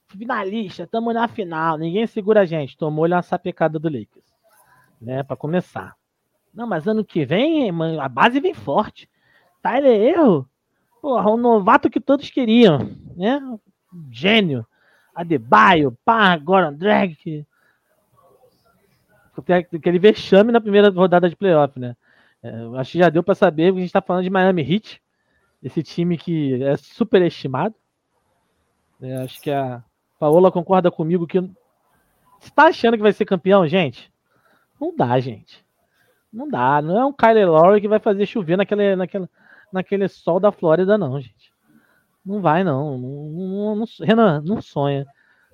Finalista, estamos na final, ninguém segura a gente. Tomou-lhe uma sapecada do Lakers, né? Para começar. Não, mas ano que vem, a base vem forte. Tyler Erro Porra, um novato que todos queriam, né? Gênio. Adebayo, pá, Goran Drag. Aquele vexame na primeira rodada de playoff, né? É, acho que já deu para saber a gente está falando de Miami Heat, esse time que é super estimado. É, acho que a Paola concorda comigo que você tá achando que vai ser campeão, gente? Não dá, gente. Não dá. Não é um Kyle Lowry que vai fazer chover naquela, naquela, naquele sol da Flórida, não, gente. Não vai, não. não, não, Renan, não sonha.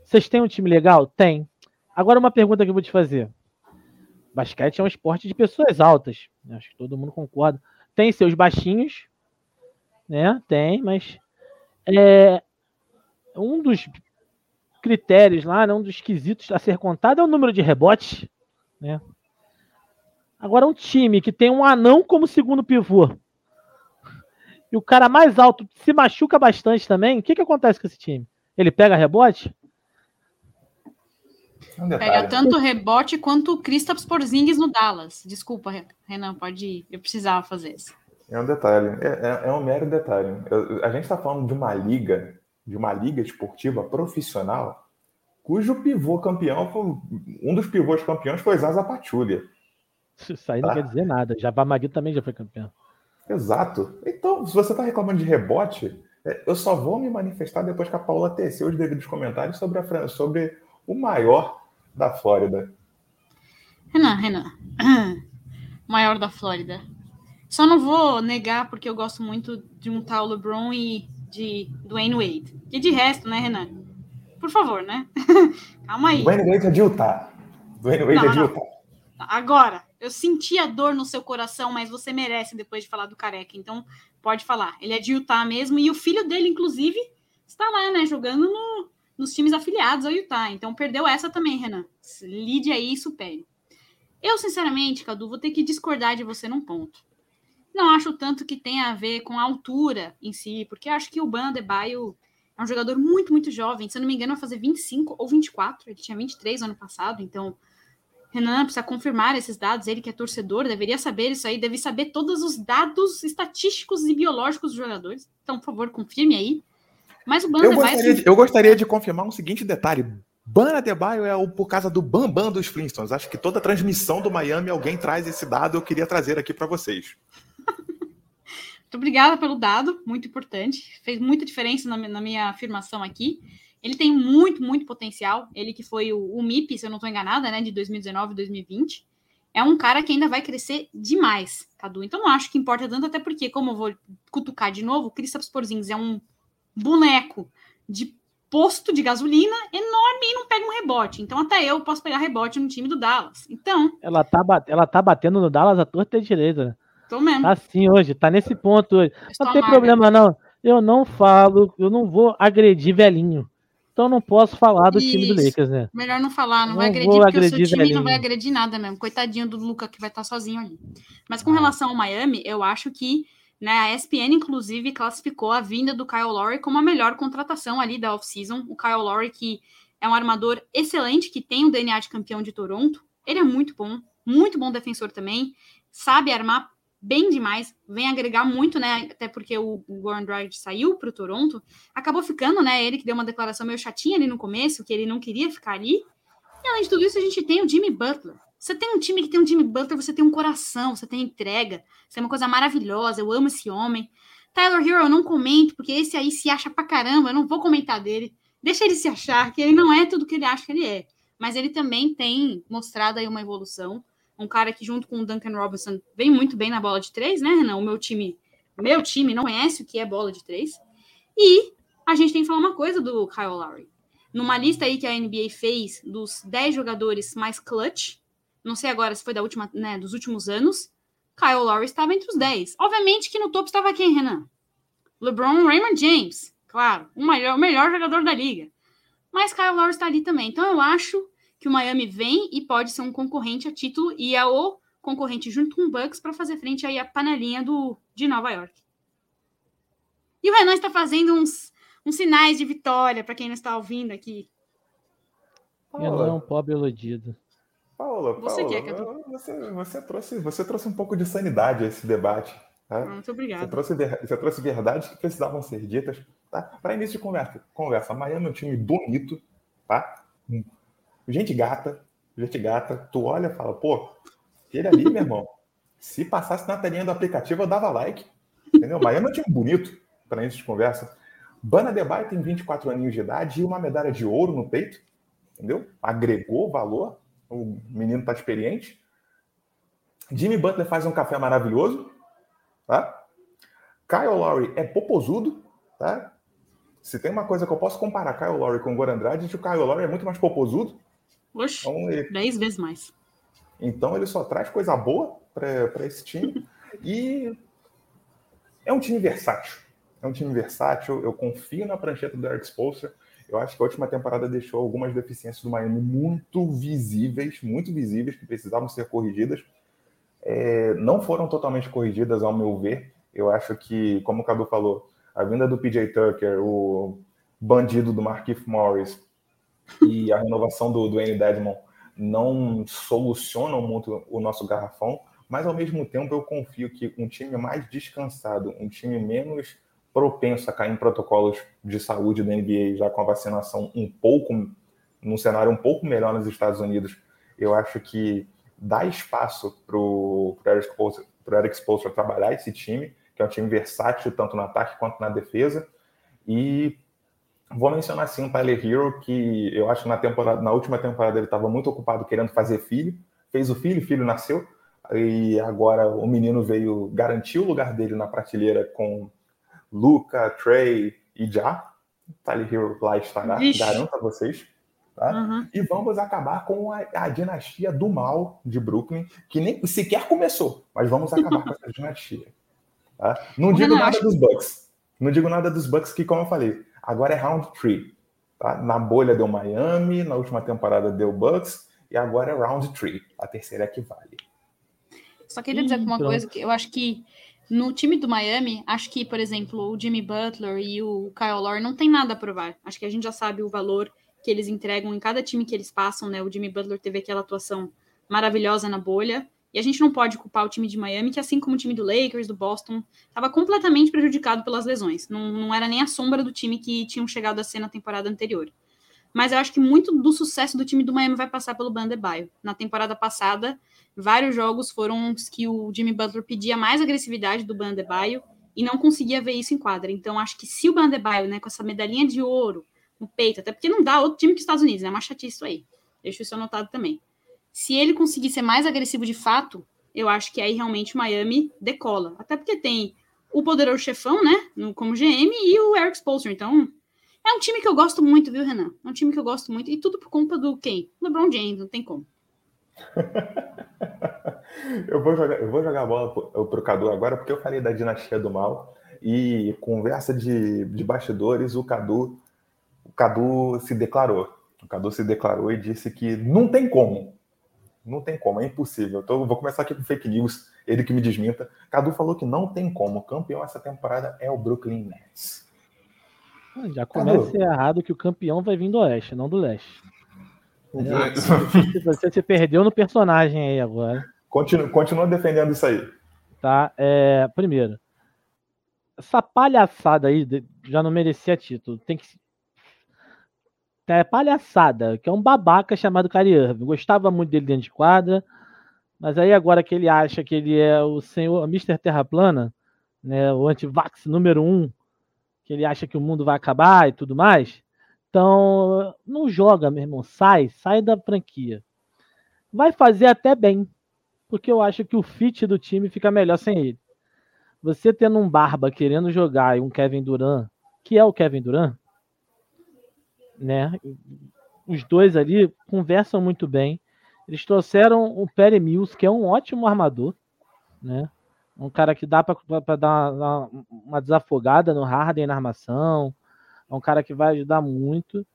Vocês têm um time legal? Tem. Agora uma pergunta que eu vou te fazer. Basquete é um esporte de pessoas altas. Acho que todo mundo concorda. Tem seus baixinhos, né? Tem, mas é, um dos critérios lá, né, um dos quesitos a ser contado é o número de rebotes, né? Agora um time que tem um anão como segundo pivô e o cara mais alto se machuca bastante também, o que, que acontece com esse time? Ele pega rebote? É um Pega tanto rebote quanto o Kristaps Porzingis no Dallas. Desculpa, Renan, pode ir. Eu precisava fazer isso. É um detalhe, é, é, é um mero detalhe. Eu, a gente está falando de uma liga, de uma liga esportiva profissional, cujo pivô campeão, foi, um dos pivôs campeões foi Zaza Pachulia. Isso aí não tá? quer dizer nada. Javamagui também já foi campeão. Exato. Então, se você está reclamando de rebote, é, eu só vou me manifestar depois que a Paula tecer os devidos comentários sobre, a, sobre o maior da Flórida. Renan, Renan. maior da Flórida. Só não vou negar porque eu gosto muito de um tal LeBron e de Dwayne Wade. E de resto, né, Renan? Por favor, né? Calma aí. Dwayne Wade é de Utah. Dwayne Wade não, é de não. Utah. Agora, eu senti a dor no seu coração, mas você merece depois de falar do careca. Então, pode falar. Ele é de Utah mesmo, e o filho dele, inclusive, está lá, né? Jogando no, nos times afiliados ao Utah. Então, perdeu essa também, Renan. Lide aí e supere. Eu, sinceramente, Cadu, vou ter que discordar de você num ponto. Não acho tanto que tenha a ver com a altura em si, porque acho que o Ban Adebayo é um jogador muito, muito jovem. Se eu não me engano, vai fazer 25 ou 24. Ele tinha 23 ano passado, então Renan precisa confirmar esses dados. Ele que é torcedor deveria saber isso aí, deve saber todos os dados estatísticos e biológicos dos jogadores. Então, por favor, confirme aí. Mas o Bana eu gostaria, de, eu gostaria de confirmar um seguinte detalhe. Bana Debaio é o, por causa do Bambam dos Flintstones. Acho que toda transmissão do Miami alguém traz esse dado. Eu queria trazer aqui para vocês. muito obrigada pelo dado, muito importante. Fez muita diferença na, na minha afirmação aqui. Ele tem muito, muito potencial. Ele que foi o, o MIP, se eu não estou enganada, né, de 2019 e 2020. É um cara que ainda vai crescer demais, Cadu. Então não acho que importa tanto, até porque, como eu vou cutucar de novo, o Kristaps Porzingis é um boneco de posto de gasolina enorme e não pega um rebote. Então até eu posso pegar rebote no time do Dallas. Então... Ela tá, ela tá batendo no Dallas a torta direita. Tô mesmo. Tá assim hoje, tá nesse ponto hoje. Não tem problema não. Eu não falo, eu não vou agredir velhinho. Então não posso falar do Isso. time do Lakers, né? Melhor não falar, não, não vai agredir, porque agredir o seu time não vai agredir nada mesmo. Coitadinho do Luca que vai estar sozinho ali. Mas com ah. relação ao Miami, eu acho que né, a ESPN, inclusive, classificou a vinda do Kyle Lowry como a melhor contratação ali da off-season. O Kyle Lowry, que é um armador excelente, que tem o DNA de campeão de Toronto. Ele é muito bom, muito bom defensor também. Sabe armar bem demais, vem agregar muito, né? Até porque o, Warren Drive saiu para o Toronto, acabou ficando, né? Ele que deu uma declaração meio chatinha ali no começo, que ele não queria ficar ali. E além de tudo isso, a gente tem o Jimmy Butler. Você tem um time que tem um Jimmy Butler, você tem um coração, você tem entrega, você é uma coisa maravilhosa. Eu amo esse homem. Tyler Hero eu não comento, porque esse aí se acha pra caramba, eu não vou comentar dele. Deixa ele se achar, que ele não é tudo que ele acha que ele é. Mas ele também tem mostrado aí uma evolução um cara que junto com o Duncan Robinson vem muito bem na bola de três, né, Renan? O meu time, meu time não conhece o que é bola de três. E a gente tem que falar uma coisa do Kyle Lowry. Numa lista aí que a NBA fez dos 10 jogadores mais clutch, não sei agora se foi da última, né, dos últimos anos, Kyle Lowry estava entre os 10. Obviamente que no topo estava quem, Renan? LeBron Raymond James, claro, o o melhor jogador da liga. Mas Kyle Lowry está ali também. Então eu acho que o Miami vem e pode ser um concorrente a título e é o concorrente junto com o Bucks para fazer frente aí à panelinha do, de Nova York. E o Renan está fazendo uns, uns sinais de vitória para quem não está ouvindo aqui. Paula, não, pobre iludido. Paula, você, Paula, quer, você, você, trouxe, você trouxe um pouco de sanidade a esse debate. Tá? Muito obrigado. Você trouxe, você trouxe verdades que precisavam ser ditas. Tá? Para início de conversa, conversa, Miami é um time bonito, tá? Gente gata, gente gata, tu olha e fala, pô, ele ali, meu irmão, se passasse na telinha do aplicativo, eu dava like. Entendeu? Miami é um time bonito para início de conversa. Bana Debye tem 24 aninhos de idade e uma medalha de ouro no peito. Entendeu? Agregou valor. O menino tá experiente. Jimmy Butler faz um café maravilhoso. Tá? Kyle Lowry é popozudo. Tá? Se tem uma coisa que eu posso comparar Kyle Lowry com o Goran que o Kyle Lowry é muito mais popozudo. Oxe, então, ele... dez vezes mais. Então ele só traz coisa boa para esse time. e é um time versátil. É um time versátil. Eu confio na prancheta do Eric Spoelstra. Eu acho que a última temporada deixou algumas deficiências do Miami muito visíveis, muito visíveis, que precisavam ser corrigidas. É, não foram totalmente corrigidas, ao meu ver. Eu acho que, como o Cadu falou, a vinda do PJ Tucker, o bandido do Marquise Morris, e a renovação do, do N. Dedmon não solucionam muito o nosso garrafão, mas ao mesmo tempo eu confio que um time mais descansado, um time menos propenso a cair em protocolos de saúde da NBA, já com a vacinação um pouco, num cenário um pouco melhor nos Estados Unidos, eu acho que dá espaço para o Eric Spoelstra trabalhar esse time, que é um time versátil tanto no ataque quanto na defesa, e Vou mencionar sim o Tyler Hero, que eu acho que na, temporada, na última temporada ele estava muito ocupado querendo fazer filho. Fez o filho, o filho nasceu. E agora o menino veio garantir o lugar dele na prateleira com Luca, Trey e Já. Tyler Hero lá estará, garanto a vocês. Tá? Uhum. E vamos acabar com a, a, dinastia do mal de Brooklyn, que nem sequer começou, mas vamos acabar com essa dinastia. Tá? Não digo não, nada acho... dos Bucks. Não digo nada dos Bucks, que, como eu falei, Agora é round 3. Tá? Na bolha deu Miami, na última temporada deu Bucks, e agora é round 3. A terceira é que vale. Só queria dizer uma coisa que eu acho que no time do Miami, acho que, por exemplo, o Jimmy Butler e o Kyle Lowry não tem nada a provar. Acho que a gente já sabe o valor que eles entregam em cada time que eles passam, né? O Jimmy Butler teve aquela atuação maravilhosa na bolha. E a gente não pode culpar o time de Miami, que assim como o time do Lakers, do Boston, estava completamente prejudicado pelas lesões. Não, não era nem a sombra do time que tinham chegado a ser na temporada anterior. Mas eu acho que muito do sucesso do time do Miami vai passar pelo Bandebaio. Na temporada passada, vários jogos foram que o Jimmy Butler pedia mais agressividade do Bandebaio e não conseguia ver isso em quadra. Então, acho que se o Bandebaio, né, com essa medalhinha de ouro no peito, até porque não dá outro time que os Estados Unidos, né? É uma chatice isso aí. Deixa isso anotado também. Se ele conseguir ser mais agressivo de fato, eu acho que aí realmente Miami decola. Até porque tem o poderoso chefão, né, como GM, e o Eric Spoelstra. Então, é um time que eu gosto muito, viu, Renan? É um time que eu gosto muito. E tudo por conta do quem? LeBron James, não tem como. eu, vou jogar, eu vou jogar a bola pro, pro Cadu agora, porque eu falei da dinastia do mal. E conversa de, de bastidores, o Cadu, o Cadu se declarou. O Cadu se declarou e disse que não tem como. Não tem como, é impossível. Então, vou começar aqui com fake news, ele que me desminta. Cadu falou que não tem como. O campeão essa temporada é o Brooklyn Nets. Já começa Cadu. errado que o campeão vai vir do Oeste, não do Leste. É, você se perdeu no personagem aí agora. Continua, continua defendendo isso aí. Tá, é, primeiro, essa palhaçada aí já não merecia título. Tem que é palhaçada, que é um babaca chamado Kyrie Irving. Gostava muito dele dentro de quadra, mas aí agora que ele acha que ele é o senhor Mr. Terra Plana, né, o antivax número um, que ele acha que o mundo vai acabar e tudo mais, então não joga, meu irmão, sai, sai da franquia. Vai fazer até bem, porque eu acho que o fit do time fica melhor sem ele. Você tendo um Barba querendo jogar e um Kevin Durant, que é o Kevin Durant, né? Os dois ali conversam muito bem. Eles trouxeram o Perry Mills, que é um ótimo armador, né? Um cara que dá para dar uma, uma, desafogada no Harden na armação. É um cara que vai ajudar muito.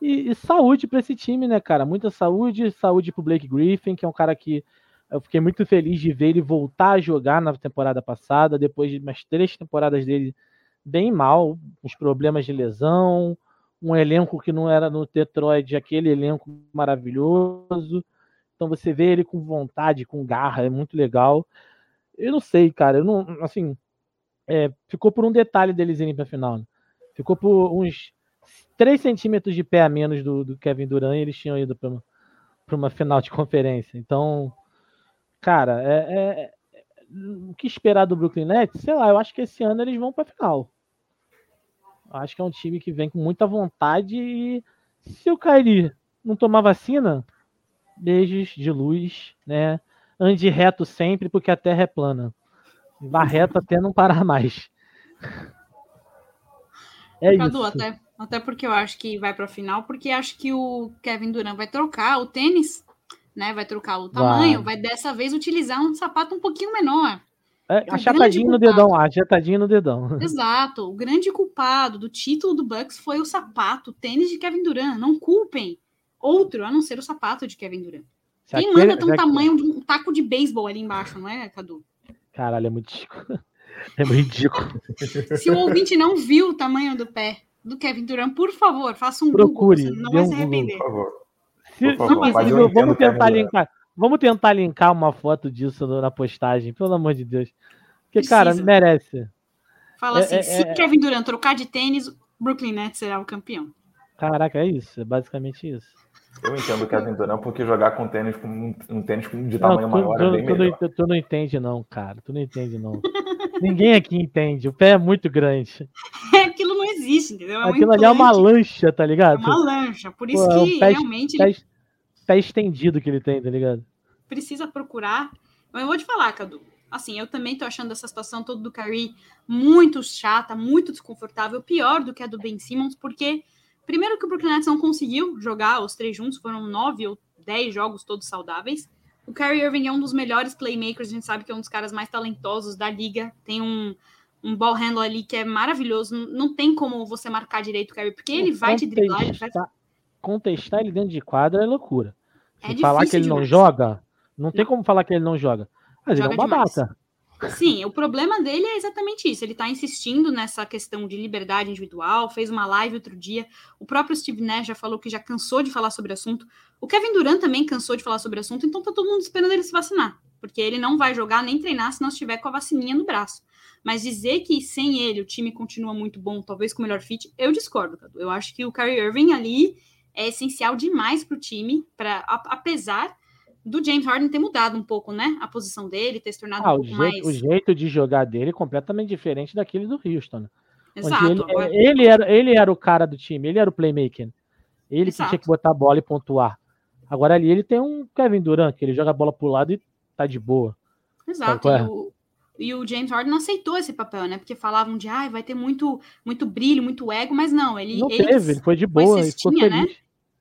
E, e saúde para esse time, né, cara? Muita saúde, saúde pro Blake Griffin, que é um cara que eu fiquei muito feliz de ver ele voltar a jogar na temporada passada, depois de umas três temporadas dele bem mal, os problemas de lesão, um elenco que não era no Detroit, aquele elenco maravilhoso. Então você vê ele com vontade, com garra, é muito legal. Eu não sei, cara, eu não, assim, é, ficou por um detalhe deles irem para final. Né? Ficou por uns 3 centímetros de pé a menos do, do Kevin Durant e eles tinham ido para uma final de conferência. Então, cara, é, é, é, o que esperar do Brooklyn Nets? Sei lá, eu acho que esse ano eles vão para final. Acho que é um time que vem com muita vontade e se o Kairi não tomar vacina, beijos de luz, né? Ande reto sempre, porque a terra é plana. Vá reto até não parar mais. É Cadu, isso. Até, até porque eu acho que vai para a final, porque acho que o Kevin Durant vai trocar o tênis, né? Vai trocar o tamanho, vai, vai dessa vez utilizar um sapato um pouquinho menor. É, achatadinho no dedão, achatadinho no dedão. Exato. O grande culpado do título do Bucks foi o sapato, o tênis de Kevin Durant. Não culpem outro a não ser o sapato de Kevin Durant. Se Quem aquele, manda ter um tamanho de um taco de beisebol ali embaixo, não é, Cadu? Caralho, é muito ridículo. É muito ridículo. Se o ouvinte não viu o tamanho do pé do Kevin Durant, por favor, faça um Procure, Google, você não vai um se Google. arrepender. Por favor. Se- Por se favor, mas eu entendo vamos tentar linkar. Vamos tentar linkar uma foto disso na postagem, pelo amor de Deus. Porque, cara, Precisa. merece. Fala É, assim, é, se é. Kevin Durant trocar de tênis, Brooklyn Nets será o campeão. Caraca, é isso. É basicamente isso. Eu entendo o Kevin Durant porque jogar com tênis com um, um tênis de Não, tamanho tu, maior é tu- bem tu não, melhor. tu não entende, não, cara. Tu não entende, não. Ninguém aqui entende. O pé é muito grande. Aquilo não existe, entendeu? É um Aquilo ali é uma lancha, tá é ligado? uma lancha. Por isso Pô, é um que pé- realmente Pé, ele pé estendido que ele tem, tá ligado? precisa procurar. Mas eu vou te falar, Cadu. Assim, eu também tô achando essa situação toda do Kyrie muito chata, muito desconfortável, pior do que a do Ben Simmons, porque primeiro que o Brooklyn Nets não conseguiu jogar os três juntos, foram nove ou dez jogos todos saudáveis. O Kyrie Irving é um dos melhores playmakers, a gente sabe que é um dos caras mais talentosos da liga, tem um, um ball handle ali que é maravilhoso, não, tem como você marcar direito o Kyrie, porque ele vai te driblar, ele vai Contestar ele dentro de quadra é loucura. É falar que ele não demais. joga, não tem como falar que ele não joga. Mas ele é um Joga babaca. Sim, o problema dele é exatamente isso. Ele tá insistindo nessa questão de liberdade individual, fez uma live outro dia. O próprio Steve Nash já falou que já cansou de falar sobre o assunto. O Kevin Durant também cansou de falar sobre o assunto, então tá todo mundo esperando ele se vacinar. Porque ele não vai jogar nem treinar se não estiver com a vacininha no braço. Mas dizer que sem ele o time continua muito bom, talvez com o melhor fit, eu discordo, Cadu. Eu acho que o Kyrie Irving ali é essencial demais pro time, pra, apesar do James Harden ter mudado um pouco, né? A posição dele, ter se tornado Ah, um o pouco jeito, o mais. jeito de jogar dele é completamente diferente daquele do Houston. né? Onde Exato. ele, agora- ele, era, ele era o cara do time, ele era o playmaker. Ele que tinha que botar a bola e pontuar. Agora ali ele tem um Kevin Durant, que ele joga a bola pro lado e tá de boa. Exato. E é? o, e o James Harden aceitou esse papel, né? Porque falavam de ah, vai ter muito, muito brilho, muito ego, mas não, ele. não ele teve, ele foi de boa, ele ficou cestinha, né?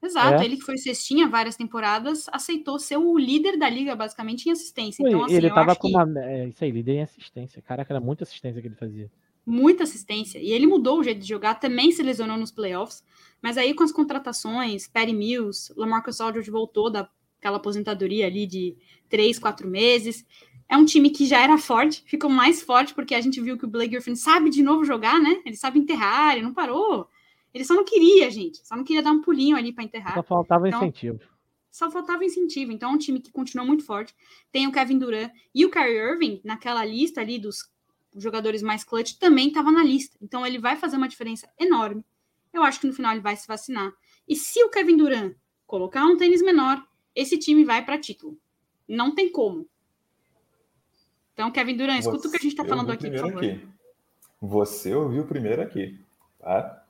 Exato, É. ele que foi cestinha várias temporadas, aceitou ser o líder da liga, basicamente, em assistência. Então, assim, ele tava com que uma. É, isso aí, líder em assistência. Caraca, era muita assistência que ele fazia. muita assistência. E ele mudou o jeito de jogar, também se lesionou nos playoffs. Mas aí, com as contratações, Patty Mills, Lamarcus Aldridge voltou daquela aposentadoria ali de três, quatro meses. É um time que já era forte, ficou mais forte, porque a gente viu que o Blake Griffin sabe de novo jogar, né? Ele sabe enterrar, ele não parou. Ele só não queria, gente. Só não queria dar um pulinho ali para enterrar. Só faltava Então, incentivo. só faltava incentivo. Então, é um time que continua muito forte. Tem o Kevin Durant e o Kyrie Irving naquela lista ali dos jogadores mais clutch também estava na lista. Então, ele vai fazer uma diferença enorme. Eu acho que no final ele vai se vacinar. E se o Kevin Durant colocar um tênis menor, esse time vai para título. Não tem como. Então, Kevin Durant, escuta o que a gente está Você falando aqui, por favor. aqui. Você ouviu primeiro aqui, tá?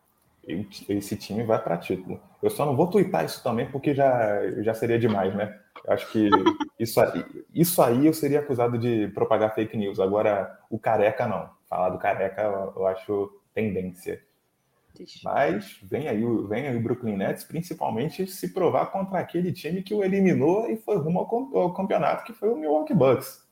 Esse time vai para título. Eu só não vou twittar isso também porque já, já seria demais, né? Eu acho que isso aí, isso aí eu seria acusado de propagar fake news. Agora, o careca não. Falar do careca eu, eu acho tendência. Deixa. Mas vem aí, vem aí o Brooklyn Nets, principalmente se provar contra aquele time que o eliminou e foi rumo ao, ao campeonato, que foi o Milwaukee Bucks.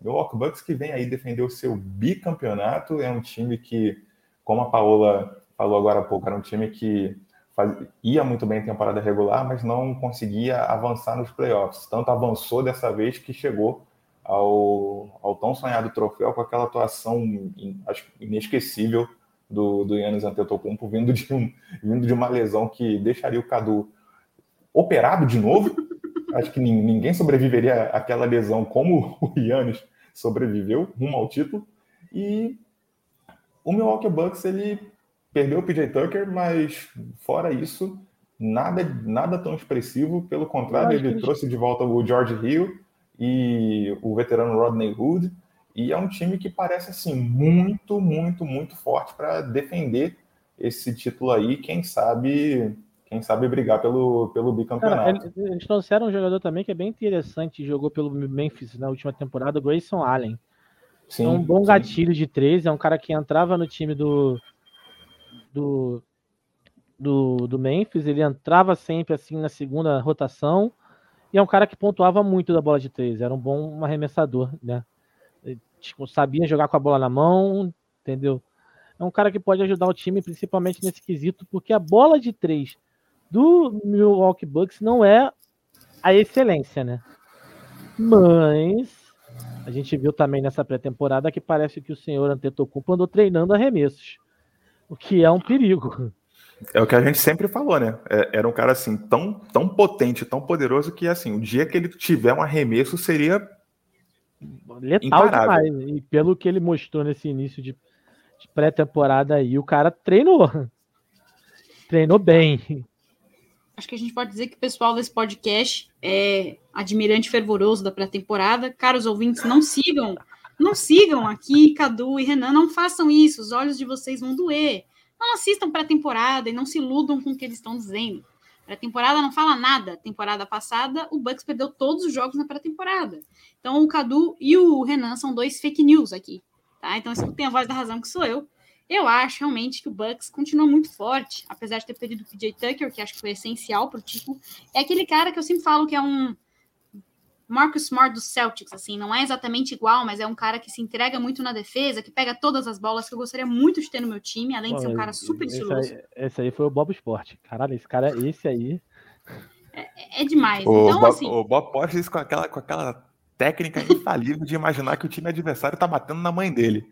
Milwaukee Bucks que vem aí defender o seu bicampeonato, é um time que, como a Paola falou agora há pouco, era um time que faz- ia muito bem em temporada regular, mas não conseguia avançar nos playoffs. Tanto avançou dessa vez que chegou ao, ao tão sonhado troféu com aquela atuação in- acho que inesquecível do, do Yannis Antetokounmpo vindo de, um, vindo de uma lesão que deixaria o Cadu operado de novo. Acho que nin- ninguém sobreviveria àquela lesão como o Yannis sobreviveu rumo ao título. E o Milwaukee Bucks ele perdeu o PJ Tucker, mas fora isso, nada, nada tão expressivo. Pelo contrário, que ele trouxe de volta o George Hill e o veterano Rodney Hood. E é um time que parece assim muito, muito, muito forte para defender esse título aí. Quem sabe, quem sabe brigar pelo, pelo Cara, bicampeonato. eles, eles trouxeram um jogador também que é bem interessante, jogou pelo Memphis na última temporada, o Grayson Allen. Sim, é um bom sim. gatilho de três, é um cara que entrava no time do do, do, do Memphis, ele entrava sempre assim na segunda rotação, e é um cara que pontuava muito da bola de três, era um bom arremessador, né? Tipo, sabia jogar com a bola na mão, entendeu? É um cara que pode ajudar o time, principalmente nesse quesito, porque a bola de três do Milwaukee Bucks não é a excelência, né? Mas a gente viu também nessa pré-temporada que parece que o senhor Antetokounmpo andou treinando arremessos, o que é um perigo. É o que a gente sempre falou, né? É, era um cara assim, tão, tão potente, tão poderoso que assim, o dia que ele tiver um arremesso seria letal Imparável. demais. E pelo que ele mostrou nesse início de, de pré-temporada aí, o cara treinou. treinou bem. Acho que a gente pode dizer que o pessoal desse podcast é admirante fervoroso da pré-temporada. Caros ouvintes, não sigam, não sigam aqui, Cadu e Renan, não façam isso. Os olhos de vocês vão doer. Não assistam pré-temporada e não se iludam com o que eles estão dizendo. Pré-temporada não fala nada. Temporada passada, o Bucks perdeu todos os jogos na pré-temporada. Então, o Cadu e o Renan são dois fake news aqui. Tá? Então, escutem a voz da razão, que sou eu. Eu acho realmente que o Bucks continua muito forte, apesar de ter perdido o PJ Tucker, que acho que foi essencial para o título. É aquele cara que eu sempre falo que é um Marcus Smart dos Celtics, assim, não é exatamente igual, mas é um cara que se entrega muito na defesa, que pega todas as bolas que eu gostaria muito de ter no meu time, além de ser um cara super esse estiloso. Aí, esse aí foi o Bob Sport. Caralho, esse cara, esse aí. É, é demais. O, então, Bob, assim... o Bob Portes com aquela, com aquela técnica infalível de imaginar que o time adversário tá batendo na mãe dele.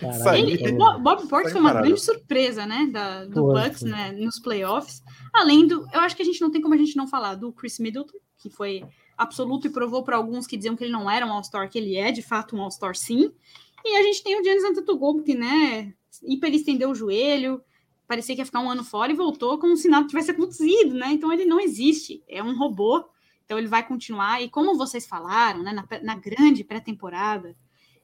Caralho, ele, Bob Portes foi uma grande surpresa, né, da, do Pô, Bucks, né, nos playoffs. Além do, eu acho que a gente não tem como a gente não falar do Chris Middleton, que foi absoluto e provou para alguns que diziam que ele não era um All-Star, que ele é de fato um All-Star sim. E a gente tem o Giannis Antetokounmpo, que, né, hiperestendeu o joelho, parecia que ia ficar um ano fora e voltou como se nada tivesse acontecido, né? Então ele não existe, é um robô. Então ele vai continuar. E como vocês falaram, né, na, na grande pré-temporada,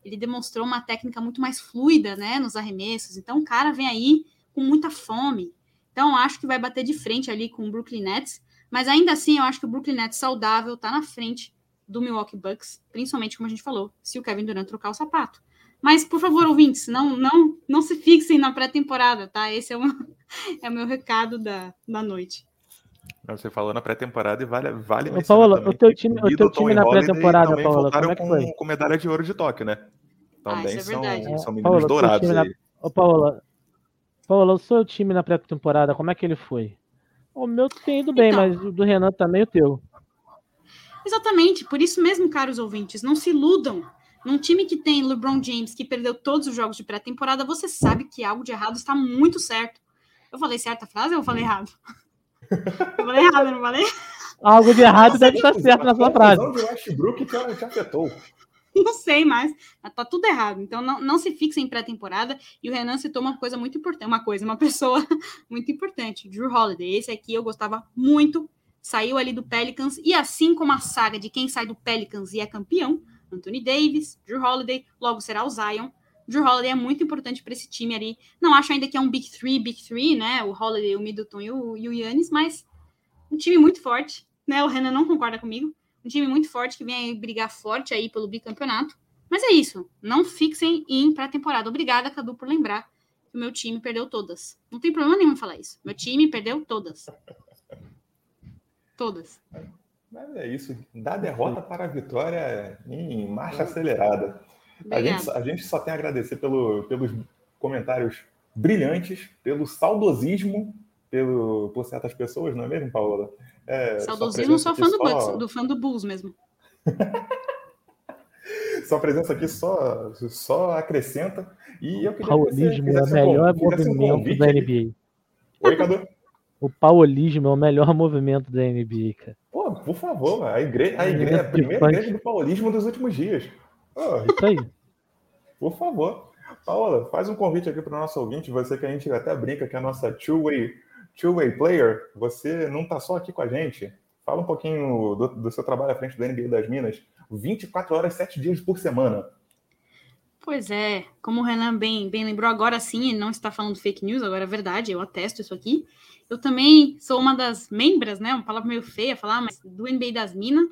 ele demonstrou uma técnica muito mais fluida, né, nos arremessos. Então o cara vem aí com muita fome. Então acho que vai bater de frente ali com o Brooklyn Nets. Mas ainda assim, eu acho que o Brooklyn Nets saudável está na frente do Milwaukee Bucks, principalmente como a gente falou, se o Kevin Durant trocar o sapato. Mas, por favor, ouvintes, não não, não se fixem na pré-temporada, tá? Esse é, uma, é o meu recado da, da noite. Você falou na pré-temporada e vale, vale Ô, Paola, o teu time, o teu time na pré-temporada, Paola, como é que foi? Com, com medalha de ouro de Tóquio, né? Também ah, é são, verdade. são meninos Paola, dourados. Na... Ô, Paola, Paola, o seu time na pré-temporada, como é que ele foi? O meu tem ido bem, então, mas o do Renan também o teu. Exatamente, por isso mesmo, caros ouvintes, não se iludam. Num time que tem LeBron James, que perdeu todos os jogos de pré-temporada, você sabe que algo de errado está muito certo. Eu falei certa frase ou eu falei errado? eu falei errado, não falei? Algo de errado deve estar certo na sua frase. O Westbrook te afetou. Não sei mais, tá tudo errado. Então não, não se fixe em pré-temporada. E o Renan citou uma coisa muito importante, uma coisa, uma pessoa muito importante, Drew Holiday. Esse aqui eu gostava muito. Saiu ali do Pelicans, e assim como a saga de quem sai do Pelicans e é campeão, Anthony Davis, Drew Holiday, logo será o Zion. Drew Holiday é muito importante para esse time ali. Não acho ainda que é um Big Three, Big Three, né? O Holiday, o Middleton e o, e o Yannis, mas um time muito forte, né? O Renan não concorda comigo um time muito forte que vem aí brigar forte aí pelo bicampeonato. Mas é isso. Não fixem em pré-temporada. Obrigada, Cadu, por lembrar que o meu time perdeu todas. Não tem problema nenhum em falar isso. Meu time perdeu todas. Todas. Mas é isso. Da derrota para a vitória em marcha acelerada. A gente, a gente, só tem a agradecer pelo, pelos comentários brilhantes, pelo saudosismo pelo, por certas pessoas, não é mesmo, Paola? É, Saudosismo só fã do, Bucks, do fã do Bulls mesmo. Sua presença aqui só, só acrescenta. E eu queria Paulismo é o melhor movimento um da NBA. Oi, Cadu? O paulismo é o melhor movimento da NBA, cara. Pô, por favor, a igreja, a, igreja, a primeira igreja do paulismo dos últimos dias. Oh, Isso aí. Por favor. Paola, faz um convite aqui para o nosso ouvinte, você que a gente até brinca que é a nossa two-way two-way player, você não está só aqui com a gente. Fala um pouquinho do, do, seu trabalho à frente do NBA das Minas. 24 horas, 7 dias por semana. Pois é, como o Renan bem, bem lembrou, agora sim, ele não está falando fake news, agora é verdade, eu atesto isso aqui. Eu também sou uma das membros, né? Uma palavra meio feia falar, mas do NBA das Minas,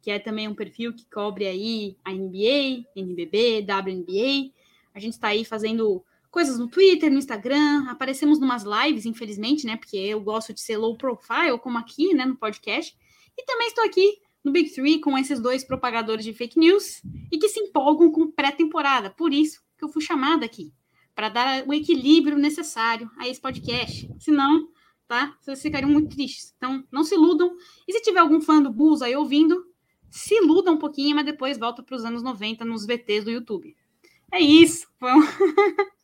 que é também um perfil que cobre aí a NBA, NBB, WNBA. A gente está aí fazendo coisas no Twitter, no Instagram, aparecemos numas lives, infelizmente, né? Porque eu gosto de ser low profile, como aqui, né, no podcast. E também estou aqui no Big Three com esses dois propagadores de fake news e que se empolgam com pré-temporada. Por isso que eu fui chamada aqui, para dar o equilíbrio necessário a esse podcast. Senão, tá? Vocês ficariam muito tristes. Então, não se iludam. E se tiver algum fã do Bulls aí ouvindo, se iluda um pouquinho, mas depois volta para os anos 90 nos VTs do YouTube. É isso. Foi um...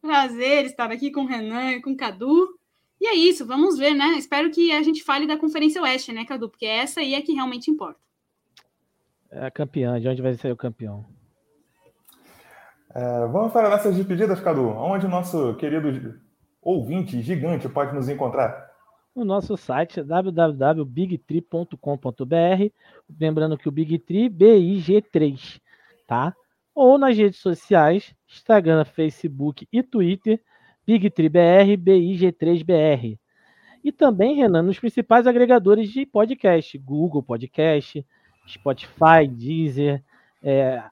Prazer estar aqui com o Renan e com o Cadu. E é isso, vamos ver, né? Espero que a gente fale da Conferência Oeste, né, Cadu? Porque essa aí é que realmente importa. É a campeã, de onde vai sair o campeão? É, vamos para nossas despedidas, Cadu. Onde o nosso querido ouvinte gigante pode nos encontrar? No nosso site www.bigtree.com.br. Lembrando que o Big Tree, BIG3, tá? Ou nas redes sociais, Instagram, Facebook e Twitter, BigTreeBR, BIG3BR. E também, Renan, nos principais agregadores de podcast: Google Podcast, Spotify, Deezer, é,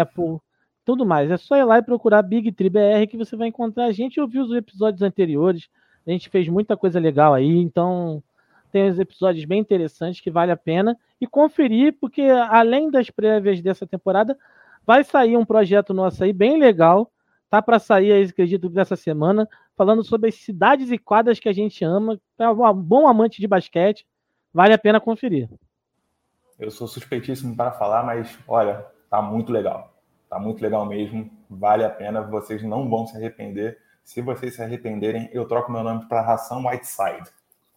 Apple, tudo mais. É só ir lá e procurar Big Tree BR que você vai encontrar a gente ouvir os episódios anteriores. A gente fez muita coisa legal aí, então tem os episódios bem interessantes que vale a pena e conferir, porque além das prévias dessa temporada, vai sair um projeto nosso aí bem legal Tá para sair, aí, acredito, dessa semana, falando sobre as cidades e quadras que a gente ama. É um bom amante de basquete, vale a pena conferir. Eu sou suspeitíssimo para falar, mas olha, tá muito legal. Tá muito legal mesmo, vale a pena, vocês não vão se arrepender. Se vocês se arrependerem, eu troco meu nome para Ração Whiteside.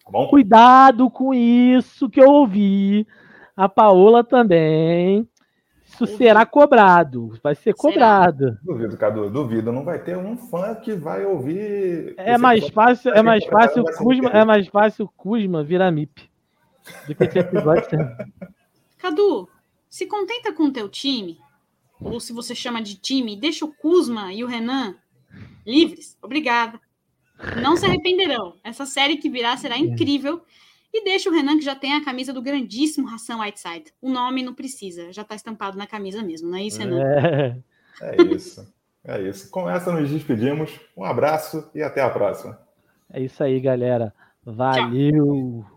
Tá bom? Cuidado com isso que eu ouvi. A Paola também. Isso será cobrado, vai ser cobrado. Será? Duvido, Cadu, duvido. Não vai ter um fã que vai ouvir. É mais fácil, é mais fácil o Kuzma, é mais fácil o Kuzma virar MIP do que esse episódio. Cadu, se contenta com o teu time, ou se você chama de time, deixa o Kuzma e o Renan livres. Obrigada. Não se arrependerão. Essa série que virá será incrível. E deixa o Renan, que já tem a camisa do grandíssimo Ração Whiteside. O nome não precisa, já está estampado na camisa mesmo, não é isso, Renan? É, é isso. É isso. Com essa nos despedimos. Um abraço e até a próxima. É isso aí, galera. Valeu! Tchau.